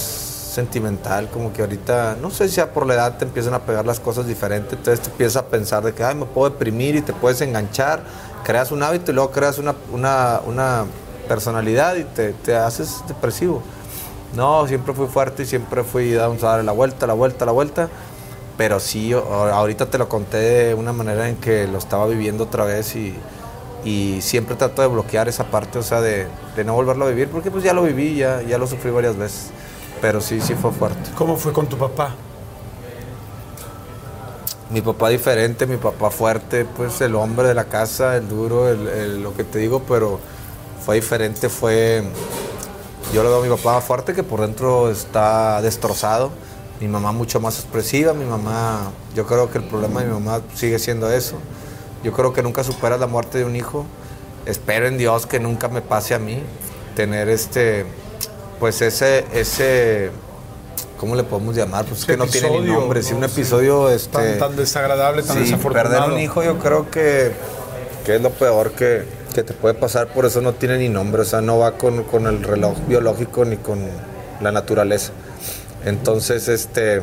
sentimental, como que ahorita, no sé si sea por la edad te empiezan a pegar las cosas diferentes, entonces te empiezas a pensar de que, ay, me puedo deprimir y te puedes enganchar, creas un hábito y luego creas una, una, una personalidad y te, te haces depresivo. No, siempre fui fuerte y siempre fui vamos a darle la vuelta, la vuelta, la vuelta. Pero sí, ahorita te lo conté de una manera en que lo estaba viviendo otra vez y, y siempre trato de bloquear esa parte, o sea, de, de no volverlo a vivir, porque pues ya lo viví, ya, ya lo sufrí varias veces. Pero sí, sí fue fuerte. ¿Cómo fue con tu papá? Mi papá diferente, mi papá fuerte, pues el hombre de la casa, el duro, el- lo que te digo, pero fue diferente, fue... Yo lo veo a mi papá fuerte que por dentro está destrozado, mi mamá mucho más expresiva, mi mamá, yo creo que el problema de mi mamá sigue siendo eso. Yo creo que nunca superas la muerte de un hijo. Espero en Dios que nunca me pase a mí tener este, pues ese, ese, ¿cómo le podemos llamar? Pues es que no tiene ni nombre, sí, un episodio este, Tan, tan desagradable, tan Sí, desafortunado. perder un hijo yo creo que, que es lo peor que, que te puede pasar, por eso no tiene ni nombre, o sea, no va con, con el reloj biológico ni con la naturaleza. Entonces, este,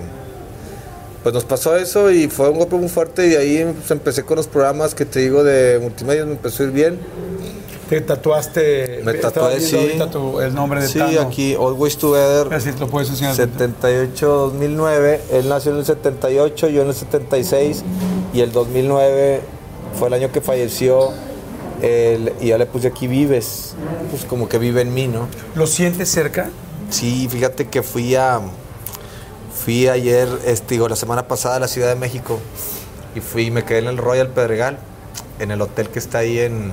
pues nos pasó eso y fue un golpe muy fuerte y de ahí pues, empecé con los programas que te digo de multimedia, me empezó a ir bien. ¿Te tatuaste? Me tatué, sí. ahorita tu- el nombre de Sí, Tano. aquí, Always Together. Así lo puedes enseñar. 78-2009, él nació en el 78, yo en el 76 y el 2009 fue el año que falleció y ya le puse aquí Vives, pues como que vive en mí, ¿no? ¿Lo sientes cerca? Sí, fíjate que fui a fui ayer, este, digo, la semana pasada a la Ciudad de México y fui, me quedé en el Royal Pedregal, en el hotel que está ahí en,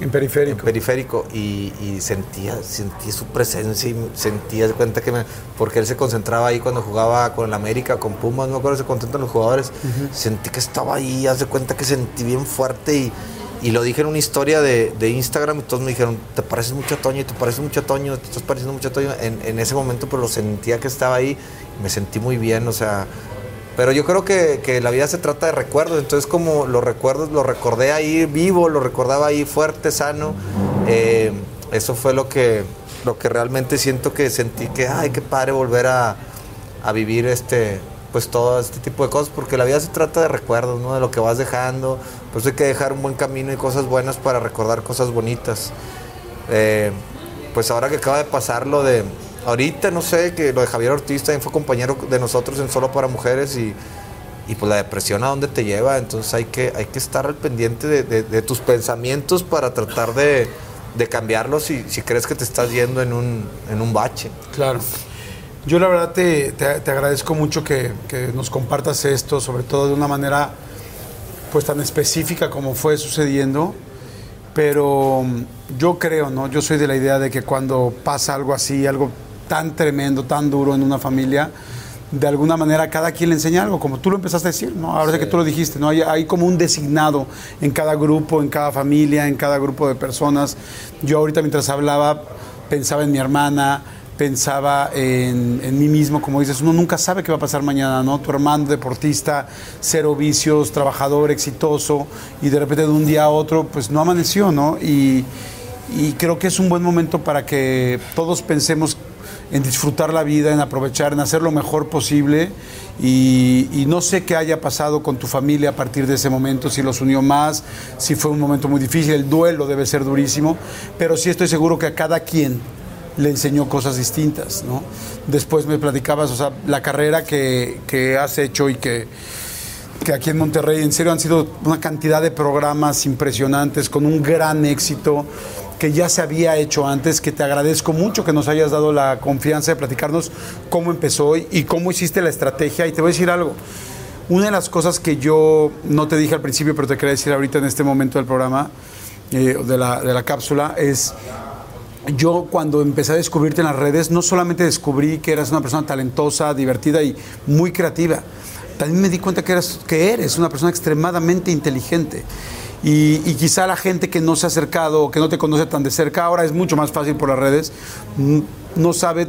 En en periférico. periférico y, y sentía, sentía su presencia y sentía de cuenta que me, porque él se concentraba ahí cuando jugaba con el América, con Pumas, no me acuerdo, se concentran los jugadores, sentí que estaba ahí, haz de cuenta que sentí bien fuerte y, y lo dije en una historia de, de Instagram y todos me dijeron, te pareces mucho a Toño, te pareces mucho a Toño, te estás pareciendo mucho a Toño, en, en ese momento pero lo sentía que estaba ahí y me sentí muy bien, o sea, pero yo creo que, que la vida se trata de recuerdos, entonces como los recuerdos los recordé ahí vivo, lo recordaba ahí fuerte, sano, eh, eso fue lo que, lo que realmente siento que sentí que, ay, qué padre volver a, a vivir este, pues todo este tipo de cosas, porque la vida se trata de recuerdos, ¿no? De lo que vas dejando, pues hay que dejar un buen camino y cosas buenas para recordar cosas bonitas. Eh, pues ahora que acaba de pasar lo de, ahorita no sé, que lo de Javier Ortiz también fue compañero de nosotros en Solo para Mujeres y, y pues la depresión a dónde te lleva, entonces hay que, hay que estar al pendiente de, de- tus pensamientos para tratar de, de cambiarlos si, si crees que te estás yendo en un, en un bache. Claro. Yo la verdad te, te- te agradezco mucho que, que nos compartas esto, sobre todo de una manera pues tan específica como fue sucediendo. Pero yo creo, ¿no? Yo soy de la idea de que cuando pasa algo así, algo tan tremendo, tan duro en una familia, de alguna manera cada quien le enseña algo, como tú lo empezaste a decir, ¿no? Ahora que tú lo dijiste, ¿no? Hay, hay como un designado en cada grupo, en cada familia, en cada grupo de personas. Yo ahorita mientras hablaba pensaba en mi hermana, pensaba en, en mí mismo, como dices, uno nunca sabe qué va a pasar mañana, ¿no? Tu hermano deportista, cero vicios, trabajador, exitoso, y de repente de un día a otro, pues no amaneció, ¿no? Y, y creo que es un buen momento para que todos pensemos en disfrutar la vida, en aprovechar, en hacer lo mejor posible. Y, no sé qué haya pasado con tu familia a partir de ese momento, si los unió más, si fue un momento muy difícil, el duelo debe ser durísimo, pero sí estoy seguro que a cada quien le enseñó cosas distintas, ¿no? Después me platicabas, o sea, la carrera que, que has hecho y que, que aquí en Monterrey, en serio, han sido una cantidad de programas impresionantes, con un gran éxito, que ya se había hecho antes, que te agradezco mucho que nos hayas dado la confianza de platicarnos cómo empezó y, cómo hiciste la estrategia. Y te voy a decir algo. Una de las cosas que yo no te dije al principio, pero te quería decir ahorita en este momento del programa, eh, de, la, de la cápsula, es yo cuando empecé a descubrirte en las redes, no solamente descubrí que eras una persona talentosa, divertida y muy creativa, también me di cuenta que, eras, que eres una persona extremadamente inteligente. Y, quizá la gente que no se ha acercado o que no te conoce tan de cerca, ahora es mucho más fácil por las redes, no sabe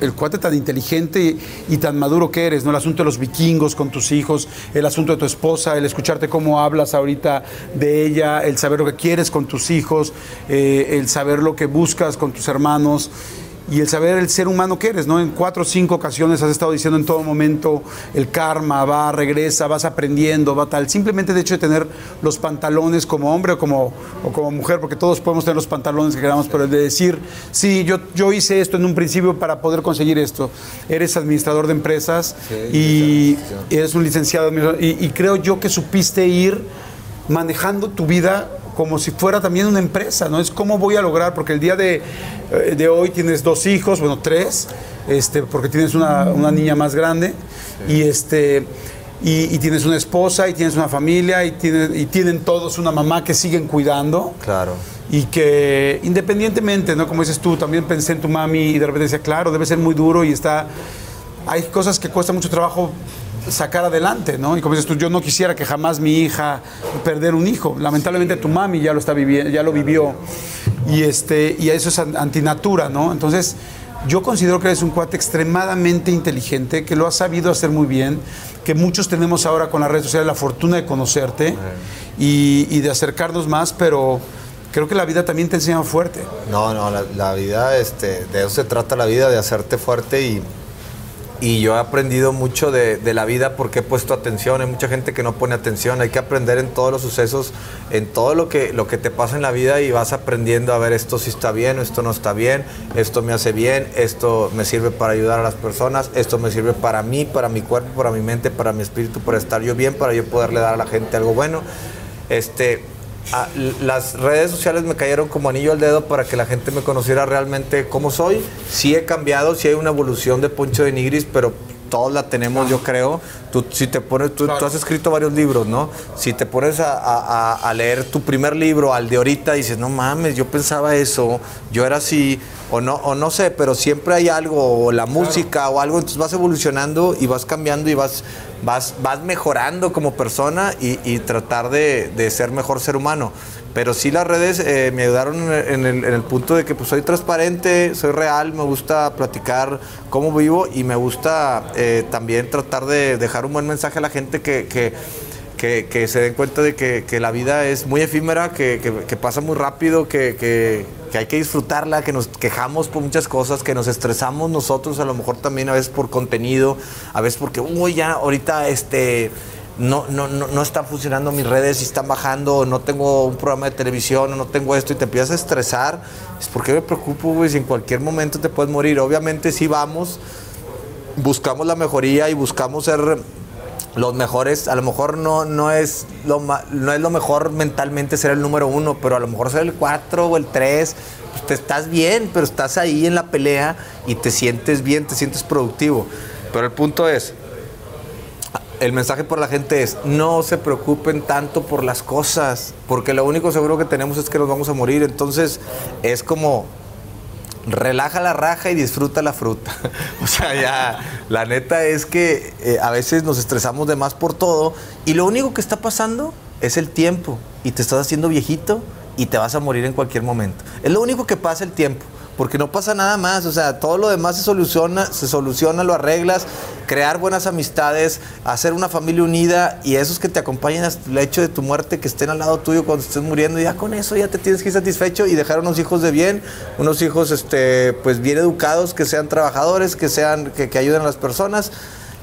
el cuate tan inteligente y, y tan maduro que eres, ¿no? El asunto de los vikingos con tus hijos, el asunto de tu esposa, el escucharte cómo hablas ahorita de ella, el saber lo que quieres con tus hijos, eh, el saber lo que buscas con tus hermanos y el saber el ser humano que eres, ¿no? En cuatro o cinco ocasiones has estado diciendo en todo momento el karma, va, regresa, vas aprendiendo, va tal. Simplemente de hecho de tener los pantalones como hombre o como, o como mujer, porque todos podemos tener los pantalones que queramos, pero el de decir, sí, yo, yo hice esto en un principio para poder conseguir esto. Eres administrador de empresas y eres un licenciado y, y creo yo que supiste ir manejando tu vida como si fuera también una empresa, ¿no? Es cómo voy a lograr, porque el día de, eh, de hoy tienes dos hijos, bueno, tres, este, porque tienes una, una niña más grande, y este... Y, y tienes una esposa y tienes una familia y, tienen y tienen todos una mamá que siguen cuidando. Claro. Y que independientemente, ¿no? Como dices tú, también pensé en tu mami y de repente decía, claro, debe ser muy duro y está... Hay cosas que cuesta mucho trabajo sacar adelante, ¿no? Y como dices tú, yo no quisiera que jamás mi hija perder un hijo. Lamentablemente tu mami ya lo está viviendo, ya lo vivió. Y este y eso es an- antinatura, ¿no? Entonces, yo considero que eres un cuate extremadamente inteligente, que lo has sabido hacer muy bien, que muchos tenemos ahora con las redes sociales la fortuna de conocerte y, y de acercarnos más, pero creo que la vida también te enseña fuerte. No, no, la, la vida, este, de eso se trata la vida, de hacerte fuerte y, y yo he aprendido mucho de, de la vida porque he puesto atención. Hay mucha gente que no pone atención. Hay que aprender en todos los sucesos, en todo lo que, lo que te pasa en la vida y vas aprendiendo a ver esto sí está bien, esto no está bien, esto me hace bien, esto me sirve para ayudar a las personas, esto me sirve para mí, para mi cuerpo, para mi mente, para mi espíritu, para estar yo bien, para yo poderle dar a la gente algo bueno. Este, las redes sociales me cayeron como anillo al dedo para que la gente me conociera realmente cómo soy. Sí he cambiado, sí hay una evolución de Poncho de Nigris, pero todos la tenemos, yo creo. Tú, si te pones, tú, tú has escrito varios libros, ¿no? Si te pones a, a- a- a leer tu primer libro, al de ahorita, dices, no mames, yo pensaba eso, yo era así, o no, o no sé, pero siempre hay algo, o la música, o algo, entonces vas evolucionando y vas cambiando y vas, vas, vas mejorando como persona y, y tratar de, de ser mejor ser humano. Pero sí las redes eh, me ayudaron en el, punto de que pues, soy transparente, soy real, me gusta platicar cómo vivo y me gusta eh, también tratar de dejar un buen mensaje a la gente que, que, que- que se den cuenta de que, la vida es muy efímera, que, pasa muy rápido, que hay que disfrutarla, que nos quejamos por muchas cosas, que nos estresamos nosotros a lo mejor también a veces por contenido, a veces porque, uy, ya ahorita este no, no, no, no están funcionando mis redes y están bajando, no tengo un programa de televisión, no tengo esto, y te empiezas a estresar, es porque me preocupo, güey, si en cualquier momento te puedes morir. Obviamente sí vamos, buscamos la mejoría y buscamos ser los mejores. A lo mejor no, no, es lo, no es lo mejor mentalmente ser el número uno, pero a lo mejor ser el cuatro o el tres, pues te estás bien, pero estás ahí en la pelea y te sientes bien, te sientes productivo. Pero el punto es, el mensaje para la gente es, no se preocupen tanto por las cosas, porque lo único seguro que tenemos es que nos vamos a morir. Entonces es como, relaja la raja y disfruta la fruta. o sea, ya, la neta es que eh, a veces nos estresamos de más por todo y lo único que está pasando es el tiempo y te estás haciendo viejito y te vas a morir en cualquier momento. Es lo único que pasa el tiempo. Porque no pasa nada más, o sea, todo lo demás se soluciona, se soluciona, lo arreglas, crear buenas amistades, hacer una familia unida y esos que te acompañen hasta el hecho de tu muerte, que estén al lado tuyo cuando estés muriendo, ya con eso ya te tienes que ir satisfecho y dejar unos hijos de bien, unos hijos este, pues bien educados, que sean trabajadores, que sean, que, que ayuden a las personas.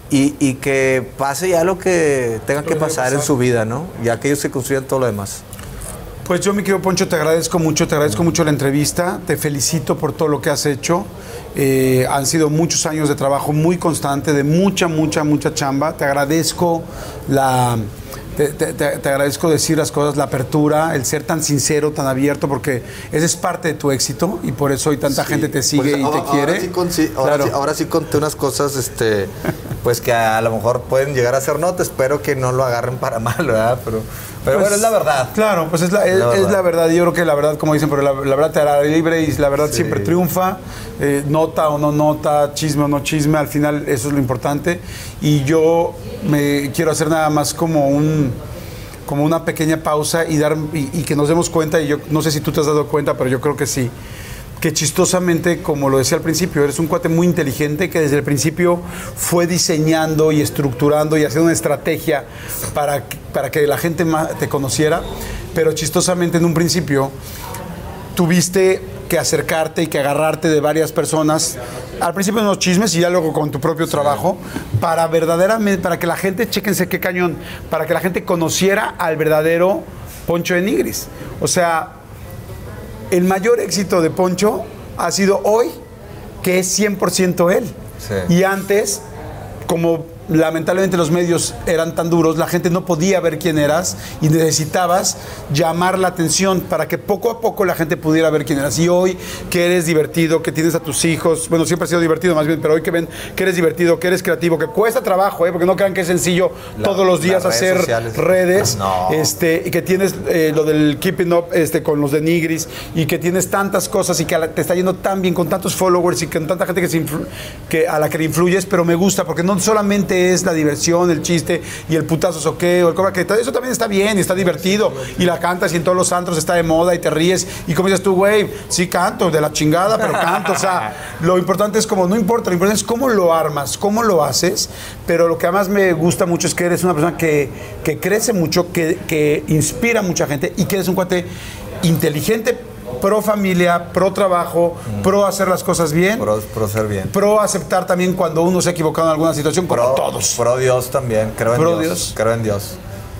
Y, y que pase ya lo que tenga que pasar en su vida, ¿no? Ya que ellos se construyan todo lo demás. Pues yo, mi querido Poncho, te agradezco mucho, te agradezco mucho la entrevista, te felicito por todo lo que has hecho. Eh, han sido muchos años de trabajo muy constante, de mucha, mucha, mucha chamba. Te agradezco la, te, te- agradezco decir las cosas, la apertura, el ser tan sincero, tan abierto, porque ese es parte de tu éxito y por eso hoy tanta Sí, gente te sigue pues, y ahora- te quiere. Ahora sí, con- sí, ahora, Claro. sí, ahora sí conté unas cosas, este, pues que a lo mejor pueden llegar a ser notas. Espero que no lo agarren para mal, ¿verdad? Pero, pero Pues, bueno, es la verdad. Claro, pues es la, es, La es verdad. la verdad. Yo creo que la verdad, como dicen, pero la, la verdad te hará libre y la verdad siempre triunfa. Eh, nota o no nota, chisme o no chisme, al final eso es lo importante. Y yo me quiero hacer nada más como un como una pequeña pausa y dar y, que nos demos cuenta y yo no sé si tú te has dado cuenta pero yo creo que sí que chistosamente, como lo decía al principio, eres un cuate muy inteligente que desde el principio fue diseñando y estructurando y haciendo una estrategia para, para que la gente te conociera, pero chistosamente en un principio tuviste que acercarte y que agarrarte de varias personas, al principio en los chismes y ya luego con tu propio trabajo, para verdaderamente, para que la gente, chéquense qué cañón, para que la gente conociera al verdadero Poncho de Nigris. O sea, el mayor éxito de Poncho ha sido hoy, que es 100% él. Sí. Y antes, como lamentablemente los medios eran tan duros, la gente no podía ver quién eras y necesitabas llamar la atención para que poco a poco la gente pudiera ver quién eras. Y hoy que eres divertido, que tienes a tus hijos, bueno, siempre has sido divertido más bien, pero hoy que ven que eres divertido, que eres creativo, que cuesta trabajo, ¿eh? porque no crean que es sencillo La- todos los días redes hacer sociales. redes, No. este, y que tienes eh, lo del keeping up este, con los de Nigris y que tienes tantas cosas y que te está yendo tan bien con tantos followers y con tanta gente que, se que a la que le influyes, pero me gusta porque no solamente es la diversión, el chiste y el putazo soqueo, el cobra que todo eso también está bien y está divertido. Y la cantas y en todos los antros está de moda y te ríes y como dices tú, güey, sí canto de la chingada, pero canto, o sea, lo importante es como, no importa, lo importante es cómo lo armas, cómo lo haces, pero lo que además me gusta mucho es que eres una persona que, que crece mucho, que, que inspira a mucha gente y que eres un cuate inteligente, pro familia, pro trabajo, pro hacer las cosas bien, pro, Pro, pro ser bien. aceptar también cuando uno se ha equivocado en alguna situación, como Pro, todos. Pro Dios también, creo en Pro Dios, Dios. Creo en Dios.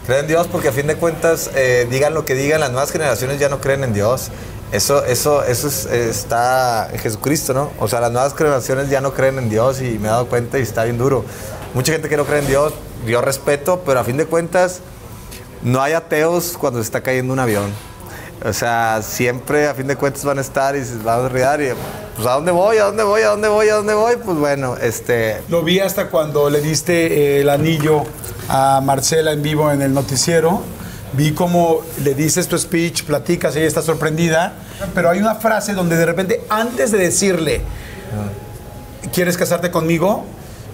Creo en Dios porque a fin de cuentas, eh, digan lo que digan, las nuevas generaciones ya no creen en Dios. Eso, eso, eso es- está en Jesucristo, ¿no? O sea, las nuevas generaciones ya no creen en Dios y me he dado cuenta y está bien duro. Mucha gente que no cree en Dios, yo respeto, pero a fin de cuentas, no hay ateos cuando se está cayendo un avión. O sea, siempre a fin de cuentas van a estar y se van a riar y pues ¿a dónde voy? ¿A dónde voy? ¿A dónde voy? ¿A dónde voy? Pues bueno, este, Lo vi hasta cuando le diste eh, el anillo a Marcela en vivo en el noticiero. Vi cómo le dices tu speech, platicas, ella está sorprendida. Pero hay una frase donde de repente, antes de decirle, ¿quieres casarte conmigo?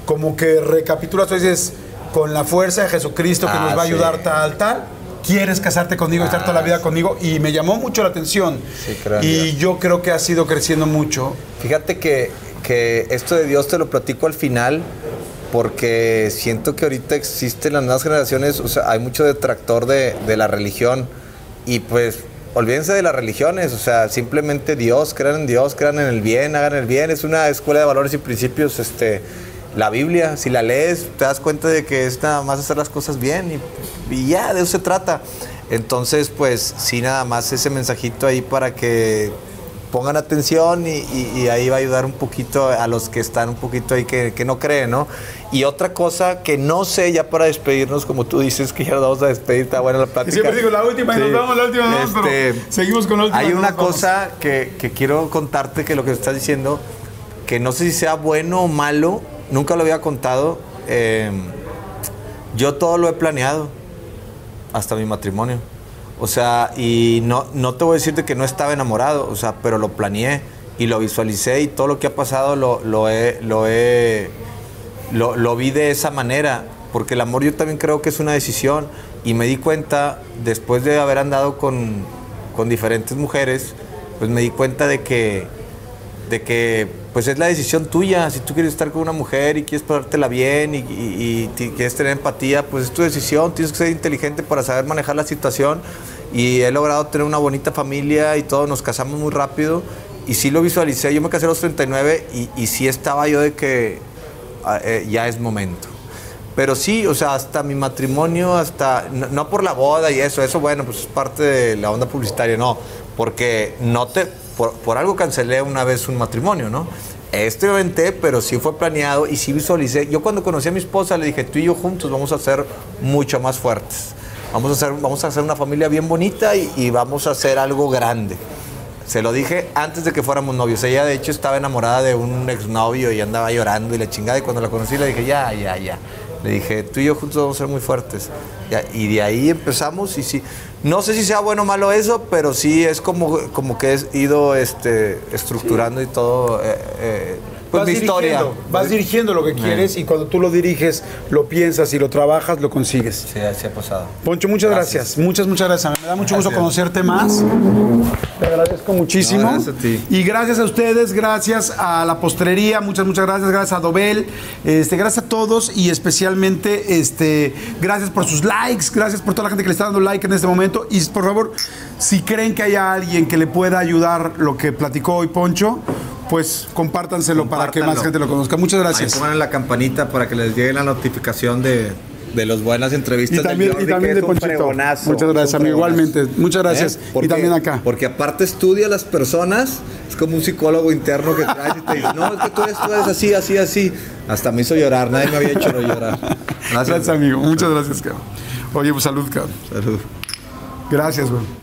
Como que recapitulas, tú dices, con la fuerza de Jesucristo que Ah, nos va a sí. ayudar tal, tal. ¿Quieres casarte conmigo estar toda la vida conmigo? Y me llamó mucho la atención. Sí, creo y Dios. yo creo que ha sido creciendo mucho. Fíjate que, que esto de Dios te lo platico al final porque siento que ahorita existen las nuevas generaciones, o sea, hay mucho detractor de, de la religión y pues olvídense de las religiones, o sea, simplemente Dios, crean en Dios, crean en el bien, hagan el bien, es una escuela de valores y principios, este, la Biblia, si la lees te das cuenta de que es nada más hacer las cosas bien y, y ya, de eso se trata. Entonces, pues sí, nada más ese mensajito ahí para que pongan atención y, y- y ahí va a ayudar un poquito a los que están un poquito ahí que, que no creen, ¿no? Y otra cosa que no sé, ya para despedirnos, como tú dices que ya nos vamos a despedir, está buena la plática. Y siempre digo la última y nos vamos, la última, nos vamos, pero seguimos con la última Hay una cosa que, que quiero contarte que lo que estás diciendo, que no sé si sea bueno o malo, nunca lo había contado. eh, yo todo lo he planeado, hasta mi matrimonio. O sea, y no, no te voy a decir de que no estaba enamorado, o sea, pero lo planeé y lo visualicé y todo lo que ha pasado lo, lo he, lo he, lo vi de esa manera, porque el amor yo también creo que es una decisión y me di cuenta, después de haber andado con, con diferentes mujeres, pues me di cuenta de que, de que pues es la decisión tuya, si tú quieres estar con una mujer y quieres pasártela bien y, quieres tener empatía, pues es tu decisión, tienes que ser inteligente para saber manejar la situación. Y he logrado tener una bonita familia y todo, nos casamos muy rápido. Y sí lo visualicé, yo me casé a los 39 y, y sí estaba yo de que ah, eh, ya es momento. Pero sí, o sea, hasta mi matrimonio, hasta, no, no por la boda y eso, eso bueno, pues es parte de la onda publicitaria, no, porque no te, por, por algo cancelé una vez un matrimonio, ¿no? Me aventé, pero sí fue planeado y sí visualicé. Yo cuando conocí a mi esposa le dije, tú y yo juntos vamos a ser mucho más fuertes. Vamos a hacer, vamos a hacer una familia bien bonita y, vamos a hacer algo grande. Se lo dije antes de que fuéramos novios. Ella, de hecho, estaba enamorada de un exnovio y andaba llorando y la chingada. Y cuando la conocí, le dije, ya, ya, ya. Le dije, tú y yo juntos vamos a ser muy fuertes. Y de ahí empezamos. Y sí, no sé si sea bueno o malo eso, pero sí es como, como que he ido este, estructurando y todo. eh, eh, vas mi historia. dirigiendo, Vas dirigiendo lo que quieres y cuando tú lo diriges, lo piensas y lo trabajas, lo consigues. Sí, así ha pasado. Poncho, muchas gracias. Muchas, muchas gracias. Me da mucho gusto conocerte más. Te agradezco muchísimo. No, gracias a ti. Y gracias a ustedes, gracias a la postrería, muchas, muchas gracias. Gracias a Dobel, este, gracias a todos y especialmente este, gracias por sus likes, gracias por toda la gente que le está dando like en este momento. Y por favor, si creen que haya alguien que le pueda ayudar lo que platicó hoy Poncho, pues compártanselo para que más gente lo conozca. Muchas Ahí gracias. pongan la campanita para que les llegue la notificación de, de las buenas entrevistas. Y también, Jordi, y de Ponchito. Muchas gracias, amigo. Igualmente. Muchas gracias. ¿Eh? Y Porque- también acá. Porque aparte estudia a las personas, es como un psicólogo interno que trae y te dice, no, es que tú eres, tú eres así, así, así. Hasta me hizo llorar, nadie me había hecho llorar. Gracias, amigo. Muchas gracias, cabrón. Oye, pues salud, cabrón. Salud. Gracias, güey.